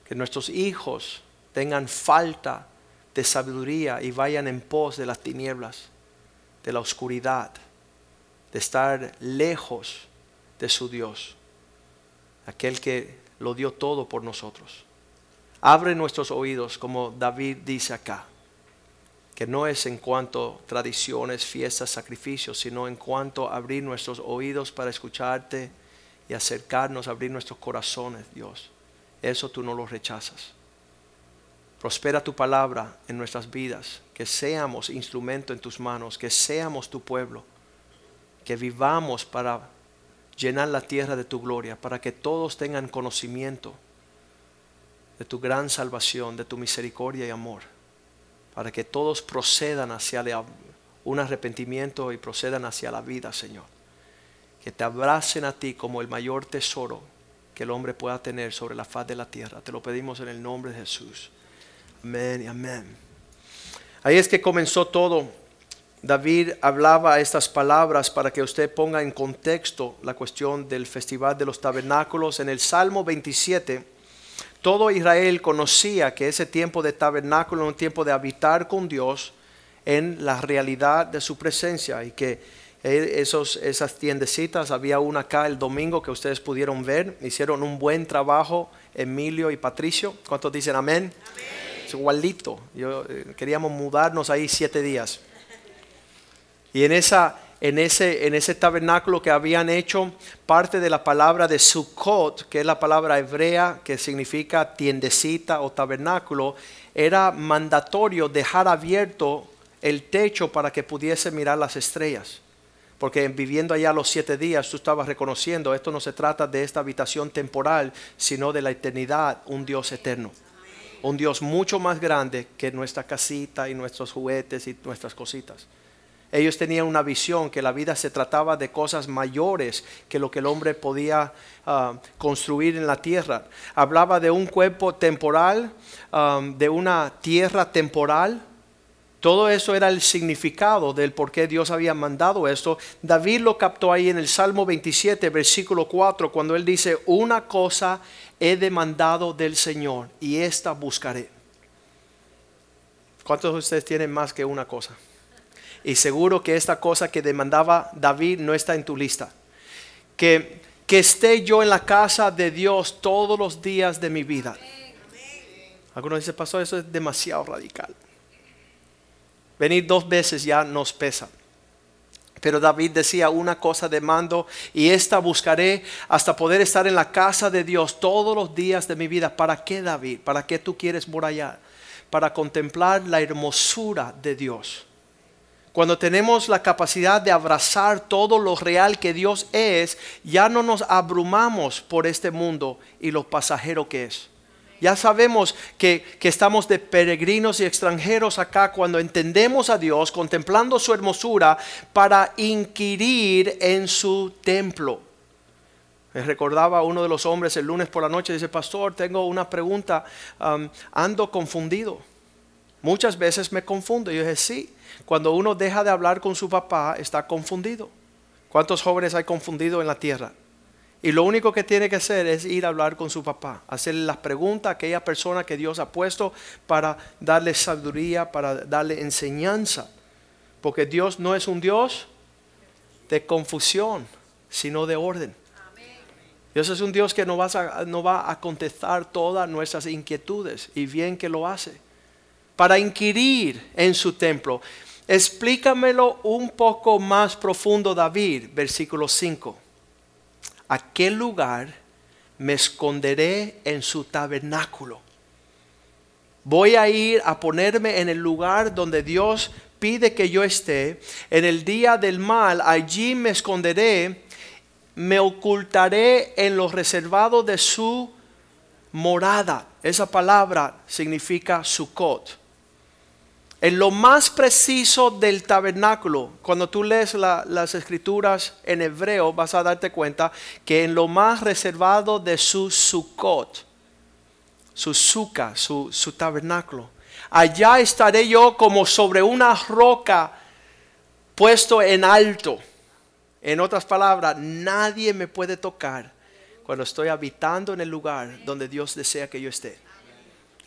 Speaker 2: que nuestros hijos tengan falta de sabiduría y vayan en pos de las tinieblas, de la oscuridad, de estar lejos de su Dios, aquel que lo dio todo por nosotros. Abre nuestros oídos, como David dice acá. Que no es en cuanto tradiciones, fiestas, sacrificios, sino en cuanto abrir nuestros oídos para escucharte y acercarnos, abrir nuestros corazones, Dios. Eso tú no lo rechazas. Prospera tu palabra en nuestras vidas, que seamos instrumento en tus manos, que seamos tu pueblo, que vivamos para llenar la tierra de tu gloria, para que todos tengan conocimiento de tu gran salvación, de tu misericordia y amor, para que todos procedan hacia un arrepentimiento y procedan hacia la vida, Señor. Que te abracen a ti como el mayor tesoro que el hombre pueda tener sobre la faz de la tierra. Te lo pedimos en el nombre de Jesús. Amén y amén. Ahí es que comenzó todo. David hablaba estas palabras para que usted ponga en contexto la cuestión del festival de los tabernáculos. En el Salmo 27 todo Israel conocía que ese tiempo de tabernáculo era un tiempo de habitar con Dios en la realidad de su presencia y que esos, esas tiendecitas, había una acá el domingo que ustedes pudieron ver, hicieron un buen trabajo Emilio y Patricio. ¿Cuántos dicen amén? Es igualito. Yo, eh, queríamos mudarnos ahí siete días. Y en esa en ese, tabernáculo que habían hecho parte de la palabra de Sukkot, que es la palabra hebrea que significa tiendecita o tabernáculo, era mandatorio dejar abierto el techo para que pudiese mirar las estrellas. Porque viviendo allá los siete días tú estabas reconociendo, esto no se trata de esta habitación temporal, sino de la eternidad, un Dios eterno. Un Dios mucho más grande que nuestra casita y nuestros juguetes y nuestras cositas. Ellos tenían una visión que la vida se trataba de cosas mayores que lo que el hombre podía ah, construir en la tierra. Hablaba de un cuerpo temporal, ah, de una tierra temporal. Todo eso era el significado del por qué Dios había mandado esto. David lo captó ahí en el Salmo 27, versículo 4, cuando él dice, una cosa he demandado del Señor y esta buscaré. ¿Cuántos de ustedes tienen más que una cosa? Y seguro que esta cosa que demandaba David no está en tu lista. Que, que esté yo en la casa de Dios todos los días de mi vida. Algunos dicen, pasó eso es demasiado radical. Venir dos veces ya nos pesa. Pero David decía, una cosa demando y esta buscaré hasta poder estar en la casa de Dios todos los días de mi vida. ¿Para qué David? ¿Para qué tú quieres por allá? Para contemplar la hermosura de Dios cuando tenemos la capacidad de abrazar todo lo real que Dios es, ya no nos abrumamos por este mundo y lo pasajero que es. Ya sabemos que, que, estamos de peregrinos y extranjeros acá cuando entendemos a Dios, contemplando su hermosura, para inquirir en su templo. Me recordaba uno de los hombres el lunes por la noche, dice, pastor, tengo una pregunta, um, ando confundido. Muchas veces me confundo. Y yo dije, sí, cuando uno deja de hablar con su papá, está confundido. ¿Cuántos jóvenes hay confundido en la tierra? Y lo único que tiene que hacer es ir a hablar con su papá, hacerle las preguntas a aquella persona que Dios ha puesto para darle sabiduría, para darle enseñanza. Porque Dios no es un Dios de confusión, sino de orden. Dios es un Dios que no no va a contestar todas nuestras inquietudes y bien que lo hace. Para inquirir en su templo. Explícamelo un poco más profundo, David, versículo 5. Aquel lugar me esconderé en su tabernáculo. Voy a ir a ponerme en el lugar donde Dios pide que yo esté. En el día del mal, allí me esconderé, me ocultaré en los reservados de su morada. Esa palabra significa Sukkot en lo más preciso del tabernáculo, cuando tú lees las escrituras en hebreo, vas a darte cuenta que en lo más reservado de su sukkot, su suka, su, su tabernáculo, allá estaré yo como sobre una roca puesto en alto. En otras palabras, nadie me puede tocar cuando estoy habitando en el lugar donde Dios desea que yo esté.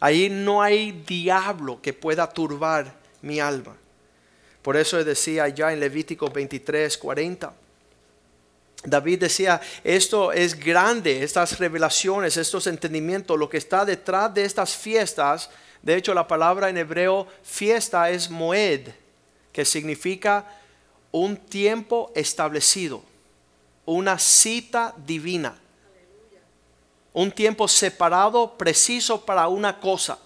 Speaker 2: Ahí no hay diablo que pueda turbar mi alma. Por eso decía ya en Levítico 23, 40. David decía, esto es grande, estas revelaciones, estos entendimientos, lo que está detrás de estas fiestas De hecho, la palabra en hebreo fiesta es moed, que significa un tiempo establecido, una cita divina, un tiempo separado, preciso para una cosa.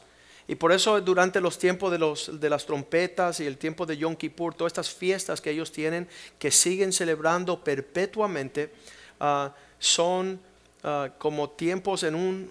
Speaker 2: Y por eso durante los tiempos de, los, de las trompetas y el tiempo de Yom Kippur, todas estas fiestas que ellos tienen, que siguen celebrando perpetuamente, ah, son ah, como tiempos en un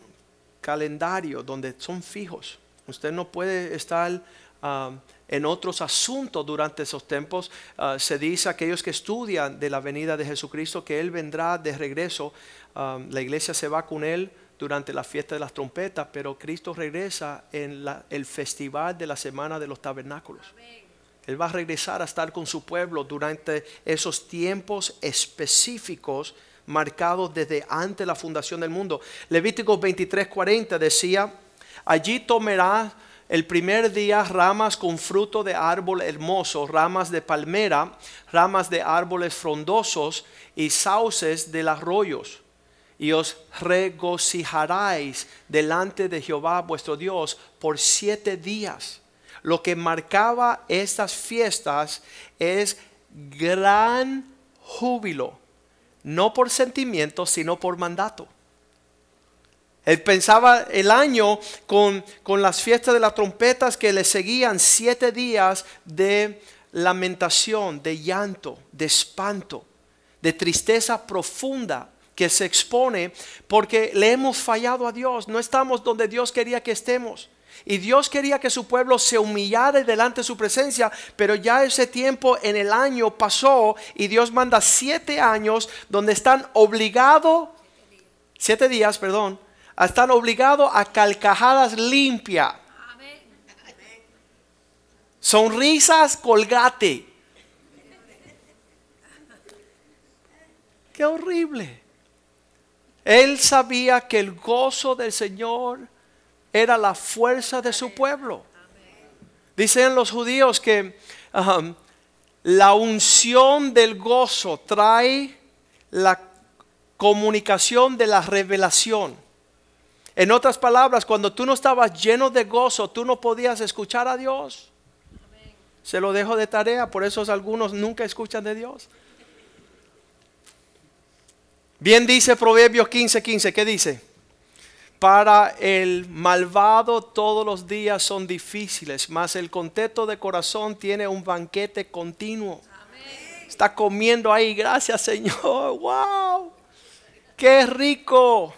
Speaker 2: calendario donde son fijos. Usted no puede estar ah, en otros asuntos durante esos tiempos. se dice a aquellos que estudian de la venida de Jesucristo que Él vendrá de regreso. La iglesia se va con Él durante la fiesta de las trompetas, pero Cristo regresa en el festival de la semana de los tabernáculos. Él va a regresar a estar con su pueblo durante esos tiempos específicos marcados desde antes de la fundación del mundo. Levítico 23:40 decía, allí tomará el primer día ramas con fruto de árbol hermoso, ramas de palmera, ramas de árboles frondosos y sauces de los arroyos y os regocijaréis delante de Jehová vuestro Dios por siete días. Lo que marcaba estas fiestas es gran júbilo, no por sentimiento, sino por mandato. Él pensaba el año con, con las fiestas de las trompetas que le seguían siete días de lamentación, de llanto, de espanto, de tristeza profunda que se expone porque le hemos fallado a Dios, no estamos donde Dios quería que estemos. Y Dios quería que su pueblo se humillara delante de su presencia, pero ya ese tiempo en el año pasó y Dios manda siete años donde están obligados, siete días, perdón, están obligados a calcajadas limpias. Sonrisas colgate. Qué horrible. Él sabía que el gozo del Señor era la fuerza de su pueblo. Dicen los judíos que la unción del gozo trae la comunicación de la revelación. En otras palabras, cuando tú no estabas lleno de gozo, tú no podías escuchar a Dios. Se lo dejo de tarea, por eso algunos nunca escuchan de Dios. Bien dice Proverbios 15:15, 15, ¿qué dice? Para el malvado todos los días son difíciles, mas el contento de corazón tiene un banquete continuo. Está comiendo ahí, gracias Señor, wow, qué rico.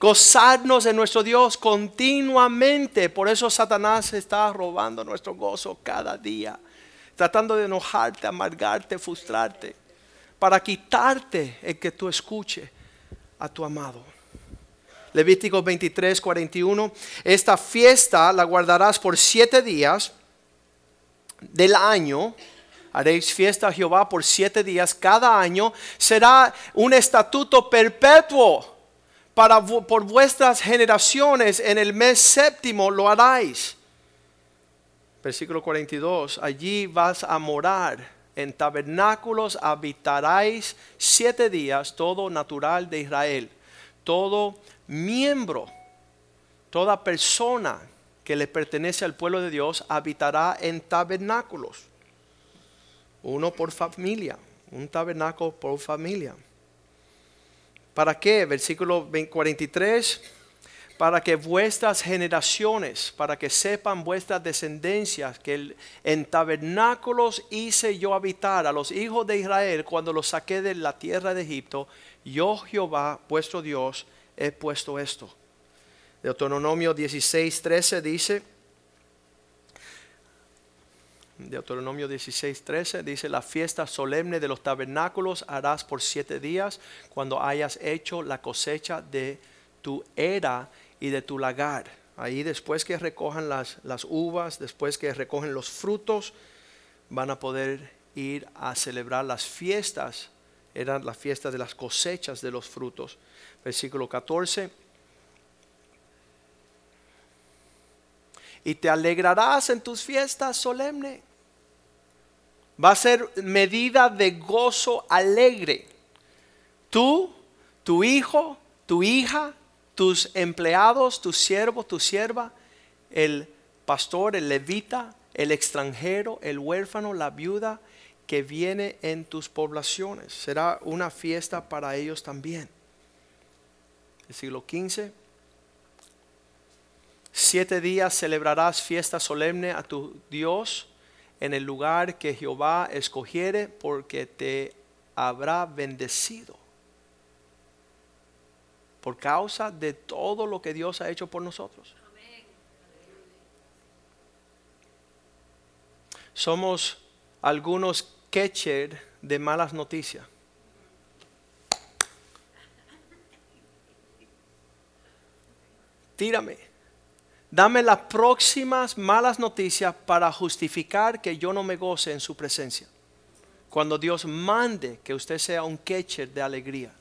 Speaker 2: Gozarnos en nuestro Dios continuamente. Por eso Satanás está robando nuestro gozo cada día. Tratando de enojarte, amargarte, frustrarte para quitarte el que tú escuche a tu amado. Levítico 23, 41. Esta fiesta la guardarás por siete días del año. Haréis fiesta a Jehová por siete días cada año. Será un estatuto perpetuo para, por vuestras generaciones. En el mes séptimo lo haráis. Versículo 42. Allí vas a morar en tabernáculos habitaréis siete días, todo natural de Israel, todo miembro, toda persona que le pertenece al pueblo de Dios habitará en tabernáculos, uno por familia, un tabernáculo por familia. ¿Para qué? Versículo 43 para que vuestras generaciones, para que sepan vuestras descendencias, que en tabernáculos hice yo habitar a los hijos de Israel cuando los saqué de la tierra de Egipto, yo Jehová, vuestro Dios, he puesto esto. Deuteronomio 16, 13 dice, Deuteronomio 16, 13 dice, la fiesta solemne de los tabernáculos harás por siete días cuando hayas hecho la cosecha de tu era y de tu lagar. Ahí después que recojan las, las uvas, después que recogen los frutos, van a poder ir a celebrar las fiestas. Eran las fiestas de las cosechas de los frutos. Versículo 14. Y te alegrarás en tus fiestas solemne. Va a ser medida de gozo alegre. Tú, tu hijo, tu hija, tus empleados, tu siervo, tu sierva, el pastor, el levita, el extranjero, el huérfano, la viuda que viene en tus poblaciones. Será una fiesta para ellos también. El siglo XV. Siete días celebrarás fiesta solemne a tu Dios en el lugar que Jehová escogiere porque te habrá bendecido. Por causa de todo lo que Dios ha hecho por nosotros. Somos algunos catcher de malas noticias. Tírame. Dame las próximas malas noticias para justificar que yo no me goce en su presencia. Cuando Dios mande que usted sea un catcher de alegría,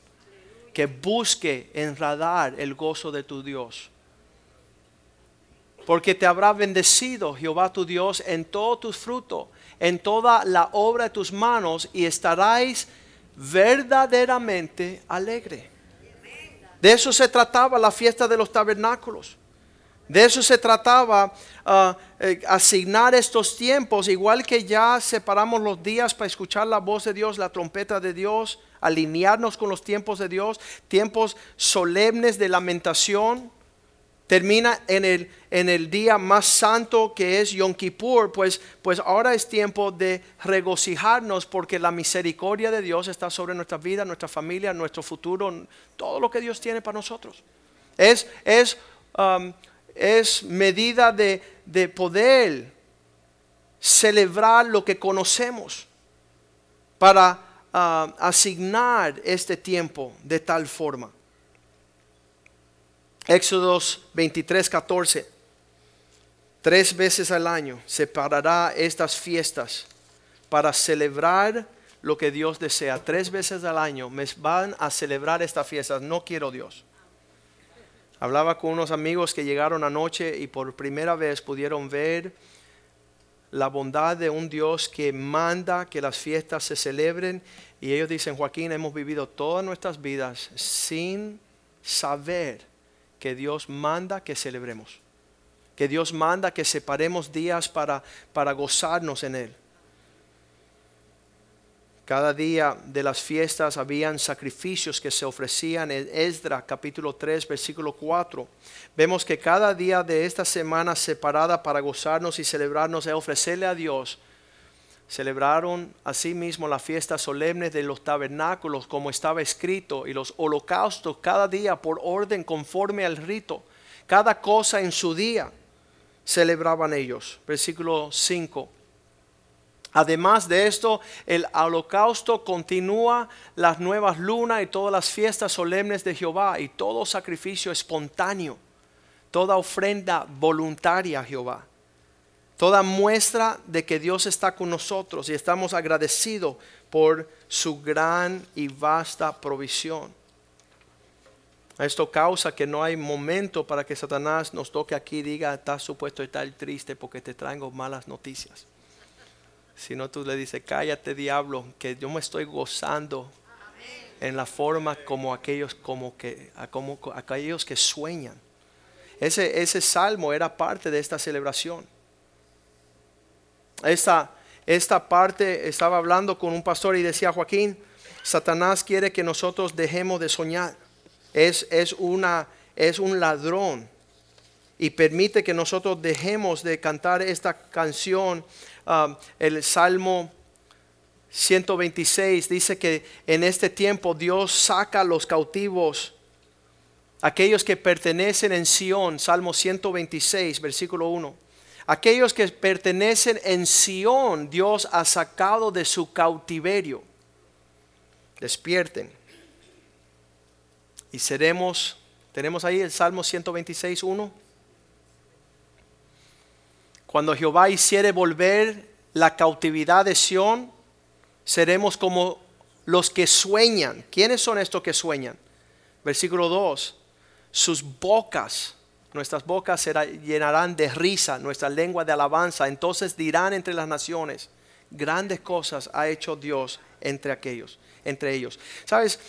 Speaker 2: que busque enradar el gozo de tu Dios. Porque te habrá bendecido Jehová tu Dios en todos tus frutos, en toda la obra de tus manos, y estaréis verdaderamente alegre. De eso se trataba la fiesta de los tabernáculos. De eso se trataba ah, eh, asignar estos tiempos, igual que ya separamos los días para escuchar la voz de Dios, la trompeta de Dios, alinearnos con los tiempos de Dios, tiempos solemnes de lamentación. Termina en el, en el día más santo que es Yom Kippur, pues, pues ahora es tiempo de regocijarnos porque la misericordia de Dios está sobre nuestra vida, nuestra familia, nuestro futuro, todo lo que Dios tiene para nosotros. Es, es um, es medida de, de poder celebrar lo que conocemos para ah, asignar este tiempo de tal forma. Éxodos 23, 14. Tres veces al año separará estas fiestas para celebrar lo que Dios desea. Tres veces al año me van a celebrar estas fiestas. No quiero Dios. Hablaba con unos amigos que llegaron anoche y por primera vez pudieron ver la bondad de un Dios que manda que las fiestas se celebren. Y ellos dicen, Joaquín, hemos vivido todas nuestras vidas sin saber que Dios manda que celebremos. Que Dios manda que separemos días para, para gozarnos en Él. Cada día de las fiestas habían sacrificios que se ofrecían en Esdra capítulo 3 versículo 4. Vemos que cada día de esta semana separada para gozarnos y celebrarnos es ofrecerle a Dios. Celebraron asimismo la fiesta solemne de los tabernáculos como estaba escrito y los holocaustos cada día por orden conforme al rito. Cada cosa en su día celebraban ellos. Versículo 5. Además de esto, el holocausto continúa las nuevas lunas y todas las fiestas solemnes de Jehová y todo sacrificio espontáneo, toda ofrenda voluntaria a Jehová, toda muestra de que Dios está con nosotros y estamos agradecidos por su gran y vasta provisión. Esto causa que no hay momento para que Satanás nos toque aquí y diga, estás supuesto estar triste porque te traigo malas noticias sino tú le dices, cállate diablo, que yo me estoy gozando en la forma como aquellos, como que, como aquellos que sueñan. Ese, ese salmo era parte de esta celebración. Esta, esta parte estaba hablando con un pastor y decía, Joaquín, Satanás quiere que nosotros dejemos de soñar. Es, es, una, es un ladrón y permite que nosotros dejemos de cantar esta canción Um, el Salmo 126 dice que en este tiempo Dios saca a los cautivos, aquellos que pertenecen en Sión, Salmo 126, versículo 1. Aquellos que pertenecen en Sión, Dios ha sacado de su cautiverio. Despierten. Y seremos, tenemos ahí el Salmo 126, 1. Cuando Jehová hiciere volver la cautividad de Sión, seremos como los que sueñan. ¿Quiénes son estos que sueñan? Versículo 2. Sus bocas, nuestras bocas se llenarán de risa, nuestra lengua de alabanza. Entonces dirán entre las naciones, grandes cosas ha hecho Dios entre aquellos, entre ellos. Sabes,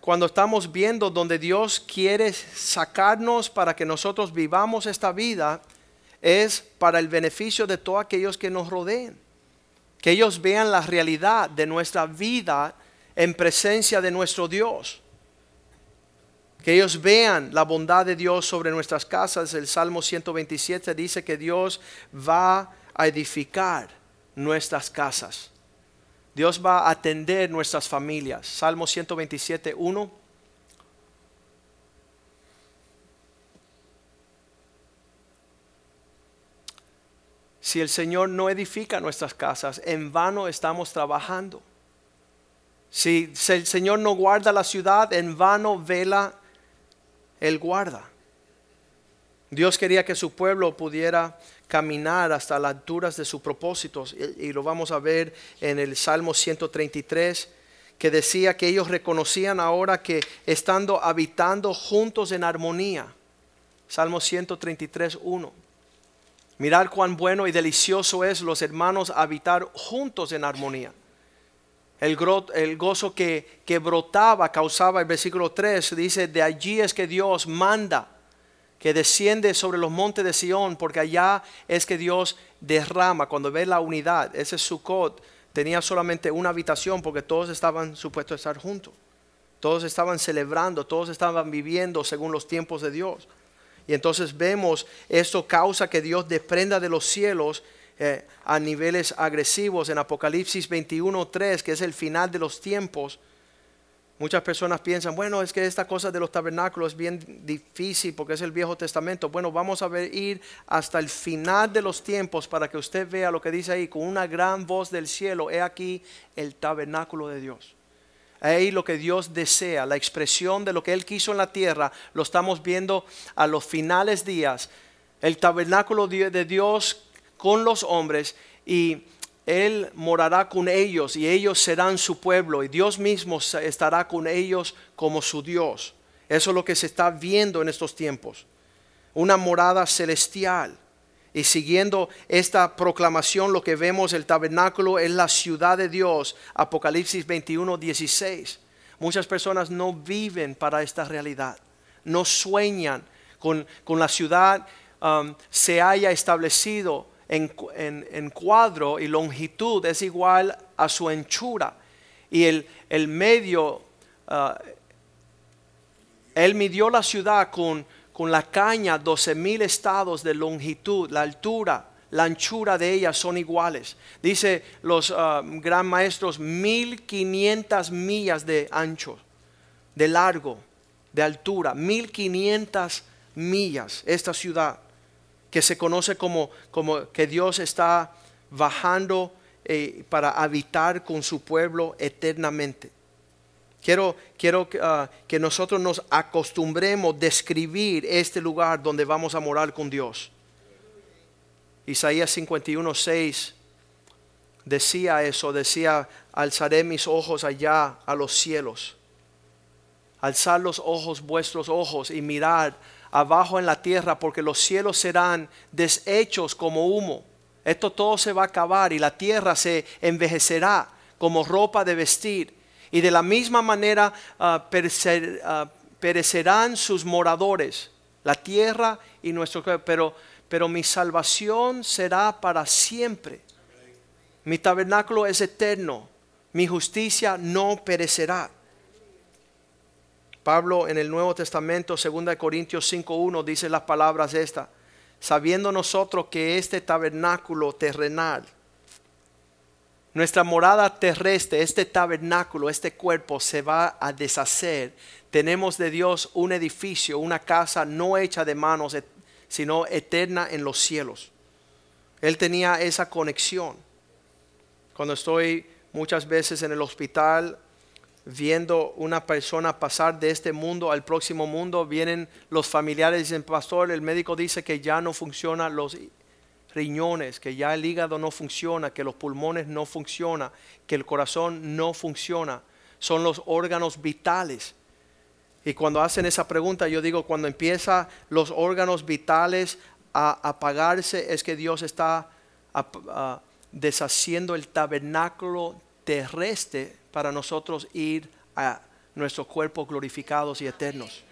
Speaker 2: cuando estamos viendo donde Dios quiere sacarnos para que nosotros vivamos esta vida, es para el beneficio de todos aquellos que nos rodeen. Que ellos vean la realidad de nuestra vida en presencia de nuestro Dios. Que ellos vean la bondad de Dios sobre nuestras casas. El Salmo 127 dice que Dios va a edificar nuestras casas. Dios va a atender nuestras familias. Salmo 127, 1. Si el Señor no edifica nuestras casas, en vano estamos trabajando. Si el Señor no guarda la ciudad, en vano vela el guarda. Dios quería que su pueblo pudiera caminar hasta las alturas de sus propósitos. Y, lo vamos a ver en el Salmo 133, que decía que ellos reconocían ahora que estando habitando juntos en armonía. Salmo 133, 1. Mirad cuán bueno y delicioso es los hermanos habitar juntos en armonía. El, gozo que, que brotaba causaba el versículo 3, dice, de allí es que Dios manda que desciende sobre los montes de Sión, porque allá es que Dios derrama, cuando ve la unidad, ese Sukkot tenía solamente una habitación porque todos estaban supuestos a estar juntos. Todos estaban celebrando, todos estaban viviendo según los tiempos de Dios. Y entonces vemos esto causa que Dios desprenda de los cielos eh, a niveles agresivos en Apocalipsis 21.3, que es el final de los tiempos. Muchas personas piensan, bueno, es que esta cosa de los tabernáculos es bien difícil porque es el Viejo Testamento. Bueno, vamos a ver, ir hasta el final de los tiempos para que usted vea lo que dice ahí con una gran voz del cielo. He aquí el tabernáculo de Dios. Ahí lo que Dios desea, la expresión de lo que Él quiso en la tierra, lo estamos viendo a los finales días. El tabernáculo de Dios con los hombres y Él morará con ellos y ellos serán su pueblo y Dios mismo estará con ellos como su Dios. Eso es lo que se está viendo en estos tiempos. Una morada celestial. Y siguiendo esta proclamación, lo que vemos, el tabernáculo es la ciudad de Dios, Apocalipsis 21, 16. Muchas personas no viven para esta realidad, no sueñan con, la ciudad, um, se haya establecido en, en, cuadro y longitud, es igual a su anchura. Y el, el medio, uh, él midió la ciudad con con la caña 12 mil estados de longitud, la altura, la anchura de ellas son iguales. Dice los uh, gran maestros, 1500 millas de ancho, de largo, de altura, 1500 millas esta ciudad que se conoce como, como que Dios está bajando eh, para habitar con su pueblo eternamente. Quiero, quiero ah, que nosotros nos acostumbremos a describir este lugar donde vamos a morar con Dios. Isaías 51, 6 decía eso, decía, alzaré mis ojos allá a los cielos. Alzar los ojos, vuestros ojos, y mirar abajo en la tierra, porque los cielos serán deshechos como humo. Esto todo se va a acabar y la tierra se envejecerá como ropa de vestir y de la misma manera ah, ah, perecerán sus moradores, la tierra y nuestro pero, pero mi salvación será para siempre. Mi tabernáculo es eterno, mi justicia no perecerá. Pablo en el Nuevo Testamento, 2 Corintios 5.1, dice las palabras estas, sabiendo nosotros que este tabernáculo terrenal, nuestra morada terrestre, este tabernáculo, este cuerpo se va a deshacer. Tenemos de Dios un edificio, una casa no hecha de manos, sino eterna en los cielos. Él tenía esa conexión. Cuando estoy muchas veces en el hospital viendo una persona pasar de este mundo al próximo mundo, vienen los familiares y dicen, pastor, el médico dice que ya no funcionan los riñones, que ya el hígado no funciona, que los pulmones no funcionan, que el corazón no funciona. Son los órganos vitales. Y cuando hacen esa pregunta, yo digo, cuando empiezan los órganos vitales a apagarse, es que Dios está deshaciendo el tabernáculo terrestre para nosotros ir a nuestros cuerpos glorificados y eternos.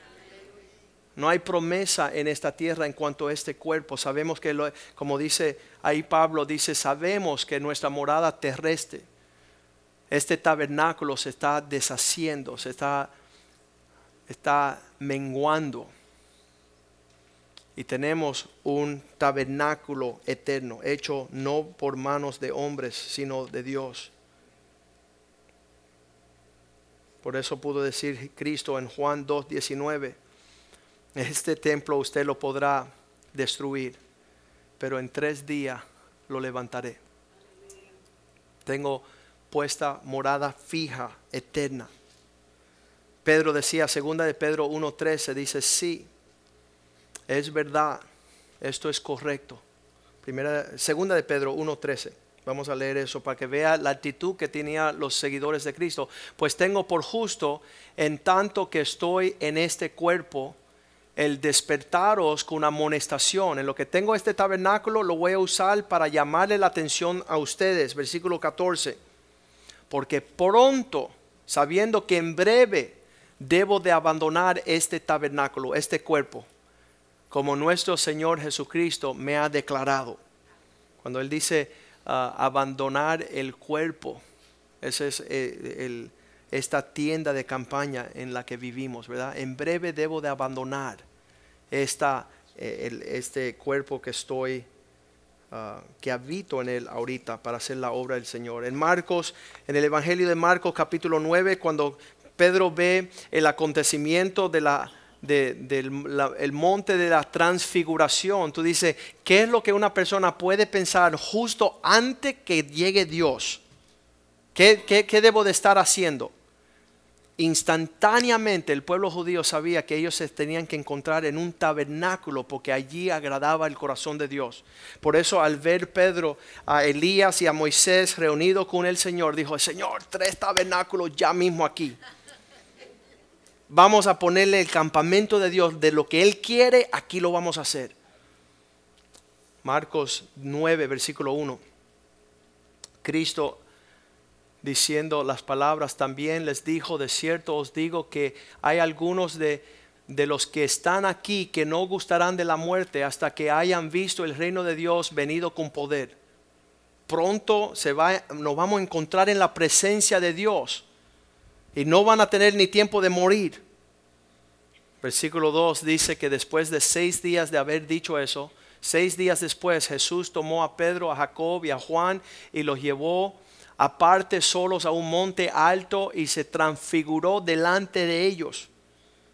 Speaker 2: No hay promesa en esta tierra en cuanto a este cuerpo. Sabemos que, lo- como dice ahí Pablo, dice, sabemos que nuestra morada terrestre, este tabernáculo se está deshaciendo, se está, está menguando. Y tenemos un tabernáculo eterno, hecho no por manos de hombres, sino de Dios. Por eso pudo decir Cristo en Juan 2.19, este templo usted lo podrá destruir, pero en tres días lo levantaré. Tengo puesta morada fija, eterna. Pedro decía, segunda de Pedro 1.13, dice, sí, es verdad, esto es correcto. Primera, segunda de Pedro 1.13. Vamos a leer eso para que vea la actitud que tenían los seguidores de Cristo. Pues tengo por justo, en tanto que estoy en este cuerpo, el despertaros con amonestación. En lo que tengo este tabernáculo lo voy a usar para llamarle la atención a ustedes. Versículo 14. Porque pronto, sabiendo que en breve debo de abandonar este tabernáculo, este cuerpo, como nuestro Señor Jesucristo me ha declarado. Cuando Él dice ah, abandonar el cuerpo, esa es eh, esta tienda de campaña en la que vivimos, ¿verdad? En breve debo de abandonar esta, eh, este cuerpo que estoy, ah, que habito en él ahorita para hacer la obra del Señor. En Marcos, en el Evangelio de Marcos capítulo 9, cuando Pedro ve el acontecimiento de la, de- del el monte de la transfiguración, tú dices, ¿qué es lo que una persona puede pensar justo antes que llegue Dios? ¿Qué, qué- qué debo de estar haciendo? Instantáneamente el pueblo judío sabía que ellos se tenían que encontrar en un tabernáculo porque allí agradaba el corazón de Dios. Por eso al ver Pedro a Elías y a Moisés reunidos con el Señor, dijo, Señor, tres tabernáculos ya mismo aquí. Vamos a ponerle el campamento de Dios de lo que Él quiere, aquí lo vamos a hacer. Marcos 9, versículo 1. Cristo diciendo las palabras también les dijo, de cierto os digo que hay algunos de, de los que están aquí que no gustarán de la muerte hasta que hayan visto el reino de Dios venido con poder. Pronto se va, nos vamos a encontrar en la presencia de Dios y no van a tener ni tiempo de morir. Versículo 2 dice que después de seis días de haber dicho eso, seis días después Jesús tomó a Pedro, a Jacob y a Juan y los llevó aparte solos a un monte alto y se transfiguró delante de ellos.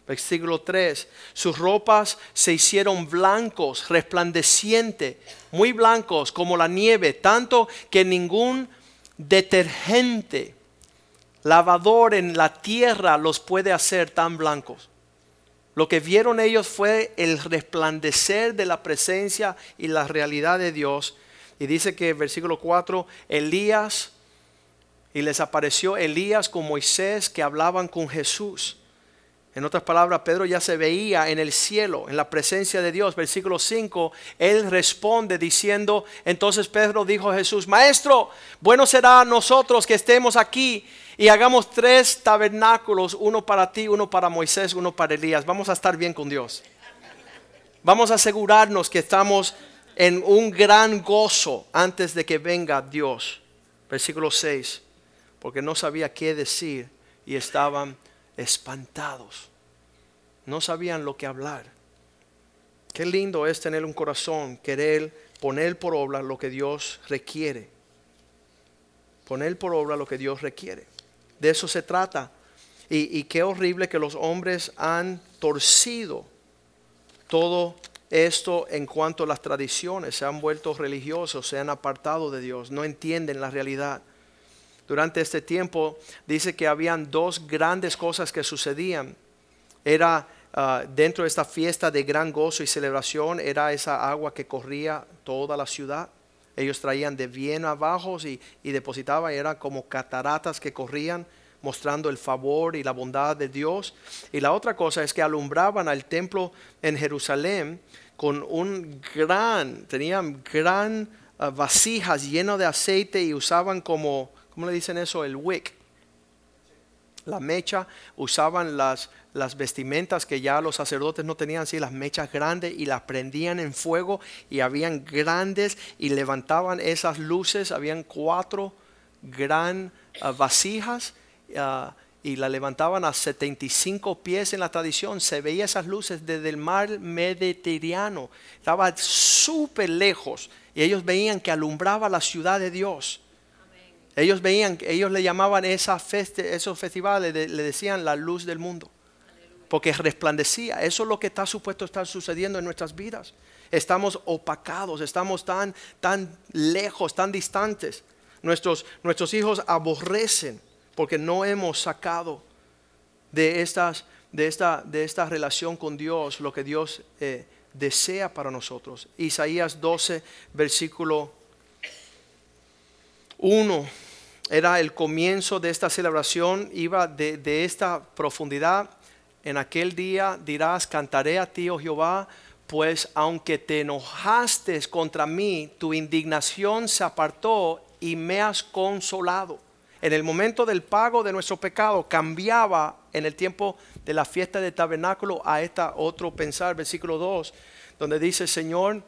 Speaker 2: Versículo 3. Sus ropas se hicieron blancos, resplandecientes, muy blancos como la nieve, tanto que ningún detergente, lavador en la tierra los puede hacer tan blancos. Lo que vieron ellos fue el resplandecer de la presencia y la realidad de Dios. Y dice que versículo 4, Elías, y les apareció Elías con Moisés que hablaban con Jesús. En otras palabras, Pedro ya se veía en el cielo, en la presencia de Dios. Versículo 5, él responde diciendo, entonces Pedro dijo a Jesús, Maestro, bueno será nosotros que estemos aquí y hagamos tres tabernáculos, uno para ti, uno para Moisés, uno para Elías. Vamos a estar bien con Dios. Vamos a asegurarnos que estamos en un gran gozo antes de que venga Dios. Versículo 6, porque no sabía qué decir y estaban espantados. No sabían lo que hablar. Qué lindo es tener un corazón, querer poner por obra lo que Dios requiere. Poner por obra lo que Dios requiere. De eso se trata. Y, y qué horrible que los hombres han torcido todo esto en cuanto a las tradiciones. Se han vuelto religiosos, se han apartado de Dios, no entienden la realidad. Durante este tiempo dice que habían dos grandes cosas que sucedían. Era ah, dentro de esta fiesta de gran gozo y celebración, era esa agua que corría toda la ciudad. Ellos traían de bien abajo y, y depositaban, eran como cataratas que corrían mostrando el favor y la bondad de Dios. Y la otra cosa es que alumbraban al templo en Jerusalén con un gran, tenían gran ah, vasijas llenas de aceite y usaban como, ¿cómo le dicen eso? El wick. la mecha, usaban las, las vestimentas que ya los sacerdotes no tenían, así las mechas grandes y las prendían en fuego y habían grandes y levantaban esas luces, habían cuatro gran ah, vasijas ah, y la levantaban a 75 pies en la tradición, se veía esas luces desde el mar Mediterráneo, estaba súper lejos y ellos veían que alumbraba la ciudad de Dios. Ellos veían, ellos le llamaban esa feste, esos festivales, le, le decían la luz del mundo. Porque resplandecía. Eso es lo que está supuesto estar sucediendo en nuestras vidas. Estamos opacados, estamos tan, tan lejos, tan distantes. Nuestros, nuestros hijos aborrecen porque no hemos sacado de, estas, de, esta, de esta relación con Dios lo que Dios eh, desea para nosotros. Isaías 12, versículo 1 era el comienzo de esta celebración, iba de, esta profundidad. En aquel día dirás, cantaré a ti, oh Jehová, pues aunque te enojaste contra mí, tu indignación se apartó y me has consolado. En el momento del pago de nuestro pecado cambiaba en el tiempo de la fiesta de tabernáculo a esta otro pensar, versículo 2, donde dice, Señor,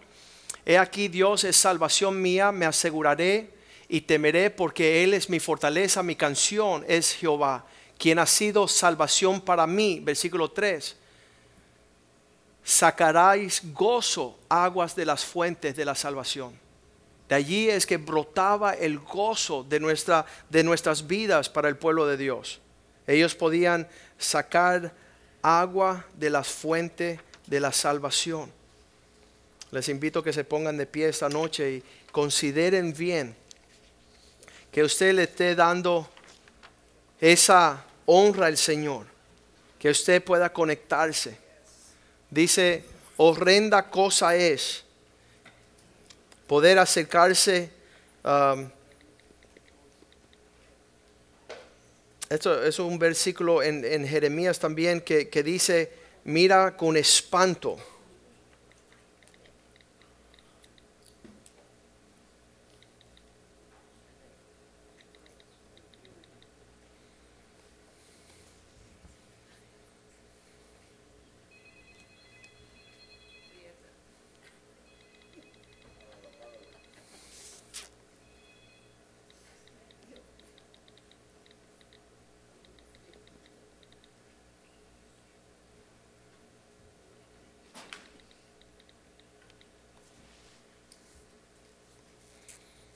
Speaker 2: he aquí Dios es salvación mía, me aseguraré y temeré porque Él es mi fortaleza, mi canción es Jehová, quien ha sido salvación para mí. Versículo 3. Sacaráis gozo, aguas de las fuentes de la salvación. De allí es que brotaba el gozo de, nuestra, de nuestras vidas para el pueblo de Dios. Ellos podían sacar agua de las fuentes de la salvación. Les invito a que se pongan de pie esta noche y consideren bien que usted le esté dando esa honra al Señor, que usted pueda conectarse. Dice, horrenda cosa es poder acercarse. Um, esto, es un versículo en, Jeremías también que, que dice, mira con espanto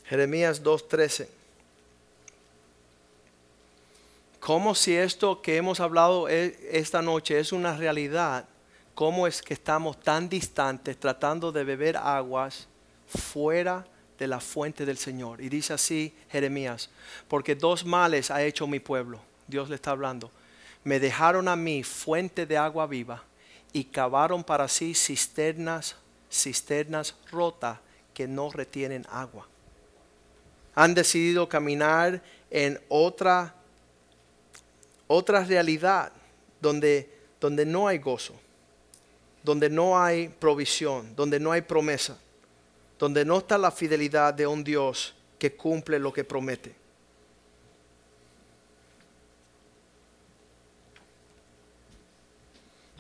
Speaker 2: Jeremías 2.13. Como si esto que hemos hablado e, esta noche es una realidad, cómo es que estamos tan distantes tratando de beber aguas fuera de la fuente del Señor? Y dice así Jeremías, porque dos males ha hecho mi pueblo, Dios le está hablando. Me dejaron a mí fuente de agua viva y cavaron para sí cisternas, cisternas rotas que no retienen agua han decidido caminar en otra, otra realidad donde, donde no hay gozo, donde no hay provisión, donde no hay promesa, donde no está la fidelidad de un Dios que cumple lo que promete.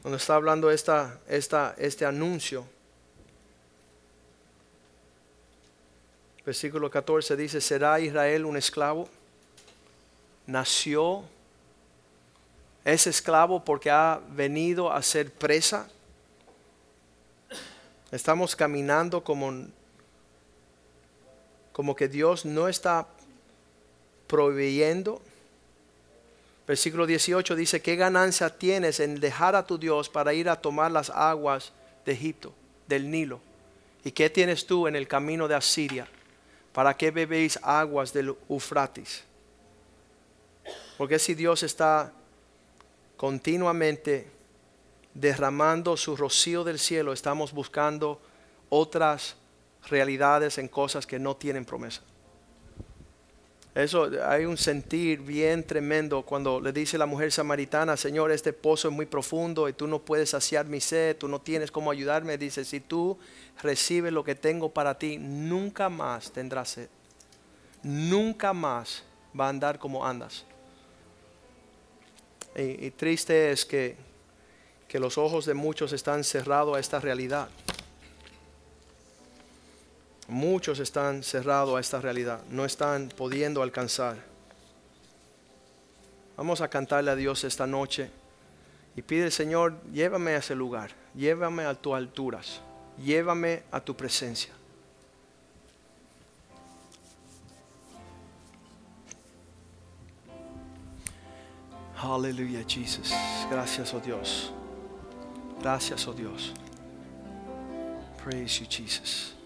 Speaker 2: Cuando está hablando esta, esta, este anuncio, Versículo 14 dice, ¿será Israel un esclavo? Nació, es esclavo porque ha venido a ser presa. Estamos caminando como, como que Dios no está proveyendo. Versículo 18 dice, ¿qué ganancia tienes en dejar a tu Dios para ir a tomar las aguas de Egipto, del Nilo? ¿Y qué tienes tú en el camino de Asiria? ¿Para qué bebéis aguas del Eufrates? Porque si Dios está continuamente derramando su rocío del cielo, estamos buscando otras realidades en cosas que no tienen promesa. Eso hay un sentir bien tremendo cuando le dice la mujer samaritana, Señor, este pozo es muy profundo y tú no puedes saciar mi sed, tú no tienes cómo ayudarme. Dice, si tú recibes lo que tengo para ti, nunca más tendrás sed. Nunca más va a andar como andas. Y, y triste es que, que los ojos de muchos están cerrados a esta realidad. Muchos están cerrados a esta realidad, no están pudiendo alcanzar. Vamos a cantarle a Dios esta noche y pide, Señor, llévame a ese lugar, llévame a tus alturas, llévame a tu presencia. Aleluya, Jesus. Gracias, oh Dios. Gracias, oh Dios. Praise you, Jesus.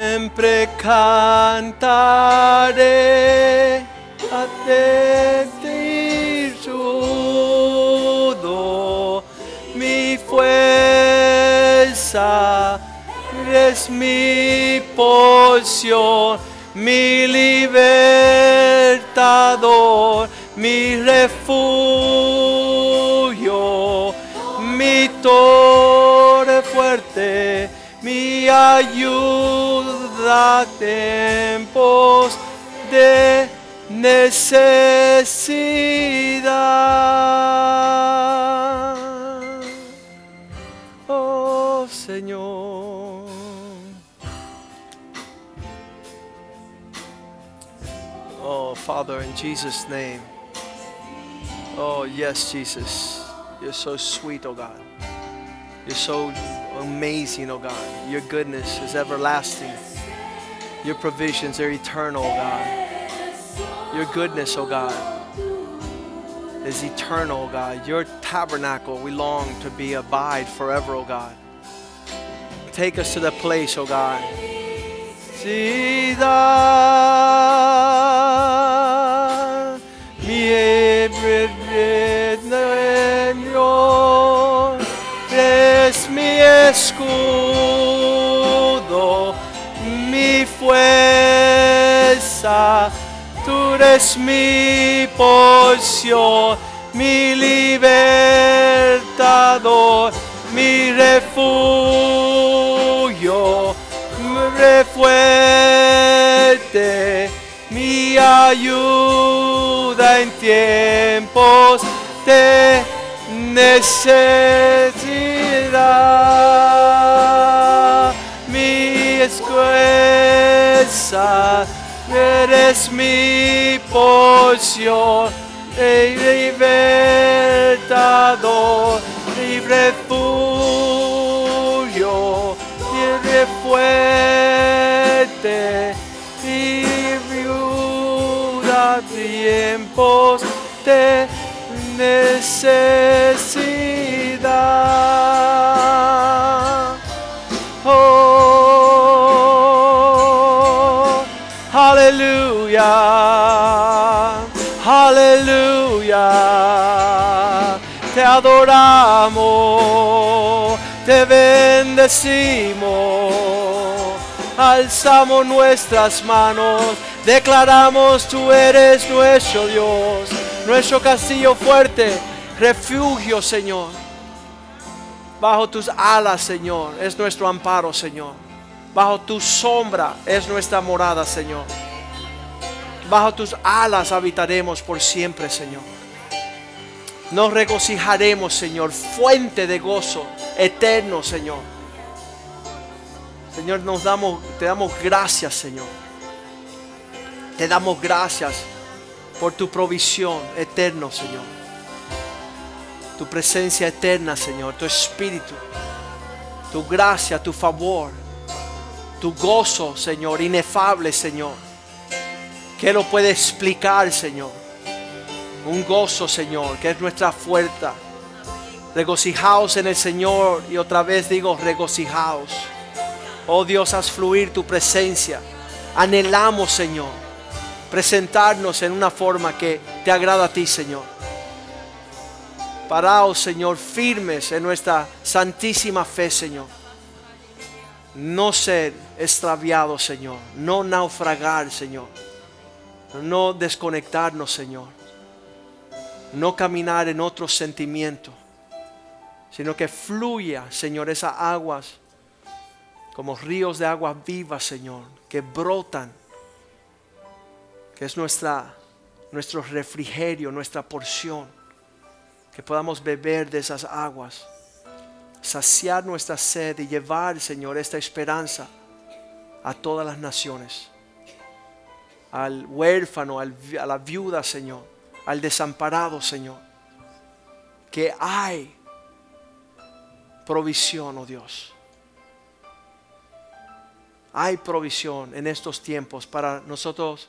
Speaker 2: Siempre cantaré a ti todo mi fuerza, eres mi porción, mi libertador, mi refugio, mi torre fuerte, mi ayuda tiempos de necesidad. Oh Señor. Oh Father, in Jesus' name. Oh yes, Jesus. You're so sweet, oh God. You're so amazing, oh God. Your goodness is everlasting. Your provisions are eternal, God. Your goodness, oh God, is eternal, God. Your tabernacle, we long to be abide forever, oh God. Take us to the place, oh God. Ciudad, mi Señor, es mi escudo, mi fuerza, tú eres mi porción, mi libertador, mi refugio, mi fuerte, mi ayuda en tiempos de necesidad. Eres mi porción, el libertador, mi refugio, mi fuerte, mi viuda, tiempos de necesidad. Adoramos, te bendecimos, alzamos nuestras manos, declaramos tú eres nuestro Dios nuestro castillo fuerte, refugio, Señor. Bajo tus alas, Señor, es nuestro amparo, Señor. Bajo tu sombra es nuestra morada, Señor. Bajo tus alas habitaremos por siempre, Señor. Nos regocijaremos, Señor, fuente de gozo eterno, Señor. Señor, nos damos, te damos gracias, Señor. Te damos gracias por tu provisión eterno, Señor. Tu presencia eterna, Señor. Tu espíritu. Tu gracia, tu favor. Tu gozo, Señor. Inefable, Señor. ¿Qué lo puede explicar, Señor? Un gozo, Señor, que es nuestra fuerza. Regocijaos en el Señor. Y otra vez digo, regocijaos. Oh Dios, haz fluir tu presencia. Anhelamos, Señor, presentarnos en una forma que te agrada a ti, Señor. Paraos, Señor, firmes en nuestra santísima fe, Señor. No ser extraviados, Señor. No naufragar, Señor. No desconectarnos, Señor. No caminar en otro sentimiento, sino que fluya, Señor, esas aguas como ríos de agua viva, Señor, que brotan, que es nuestra, nuestro refrigerio, nuestra porción, que podamos beber de esas aguas, saciar nuestra sed y llevar, Señor, esta esperanza a todas las naciones, al huérfano, a la viuda, Señor, al desamparado, Señor, que hay provisión, oh Dios hay provisión en estos tiempos para nosotros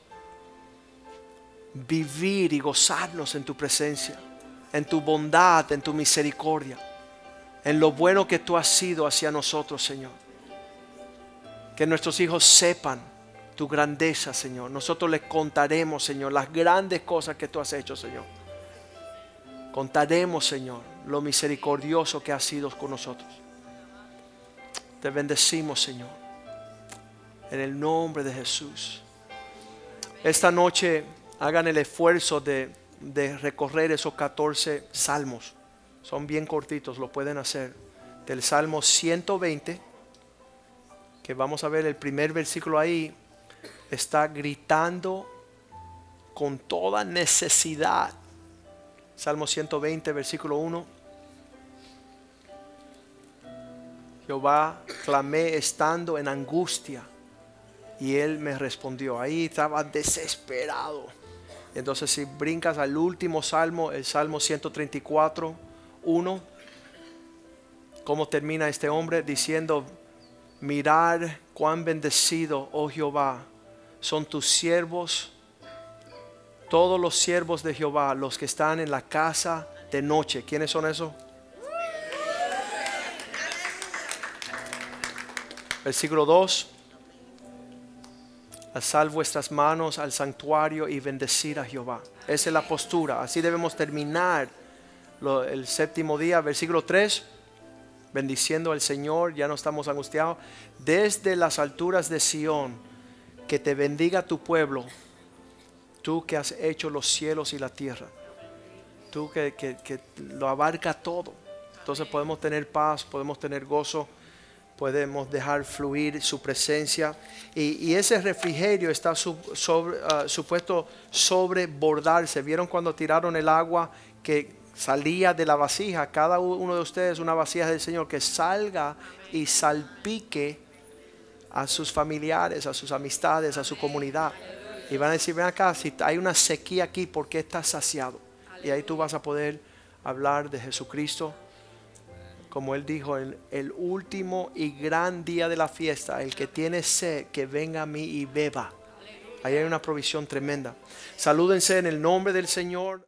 Speaker 2: vivir y gozarnos en tu presencia, en tu bondad, en tu misericordia, en lo bueno que tú has sido hacia nosotros, Señor. Que nuestros hijos sepan tu grandeza, Señor. Nosotros les contaremos, Señor, las grandes cosas que tú has hecho, Señor. Contaremos, Señor, lo misericordioso que has sido con nosotros. Te bendecimos, Señor en el nombre de Jesús. Esta noche hagan el esfuerzo de, recorrer esos 14 salmos. Son bien cortitos, lo pueden hacer. Del Salmo 120, que vamos a ver el primer versículo ahí, está gritando con toda necesidad. Salmo 120, versículo 1. Jehová clamé estando en angustia y él me respondió. Ahí estaba desesperado. Entonces si brincas al último salmo, el Salmo 134, 1, ¿cómo termina este hombre? Diciendo, mirar cuán bendecido, oh Jehová, son tus siervos, todos los siervos de Jehová, los que están en la casa de noche. ¿Quiénes son esos? Versículo 2 alzar vuestras manos al santuario y bendecir a Jehová. Esa es la postura. Así debemos terminar el séptimo día, versículo 3. Bendiciendo al Señor, ya no estamos angustiados. Desde las alturas de Sión, que te bendiga tu pueblo, tú que has hecho los cielos y la tierra, tú que, que lo abarca todo. Entonces podemos tener paz, podemos tener gozo podemos dejar fluir su presencia. Y, ese refrigerio está ah, supuesto sobrebordarse. ¿Vieron cuando tiraron el agua que salía de la vasija? Cada uno de ustedes una vasija del Señor que salga y salpique a sus familiares, a sus amistades, a su comunidad. Y van a decir, ven acá, si hay una sequía aquí, ¿por qué estás saciado? Y ahí tú vas a poder hablar de Jesucristo como él dijo, en el último y gran día de la fiesta, el que tiene sed, que venga a mí y beba. Ahí hay una provisión tremenda. Salúdense en el nombre del Señor.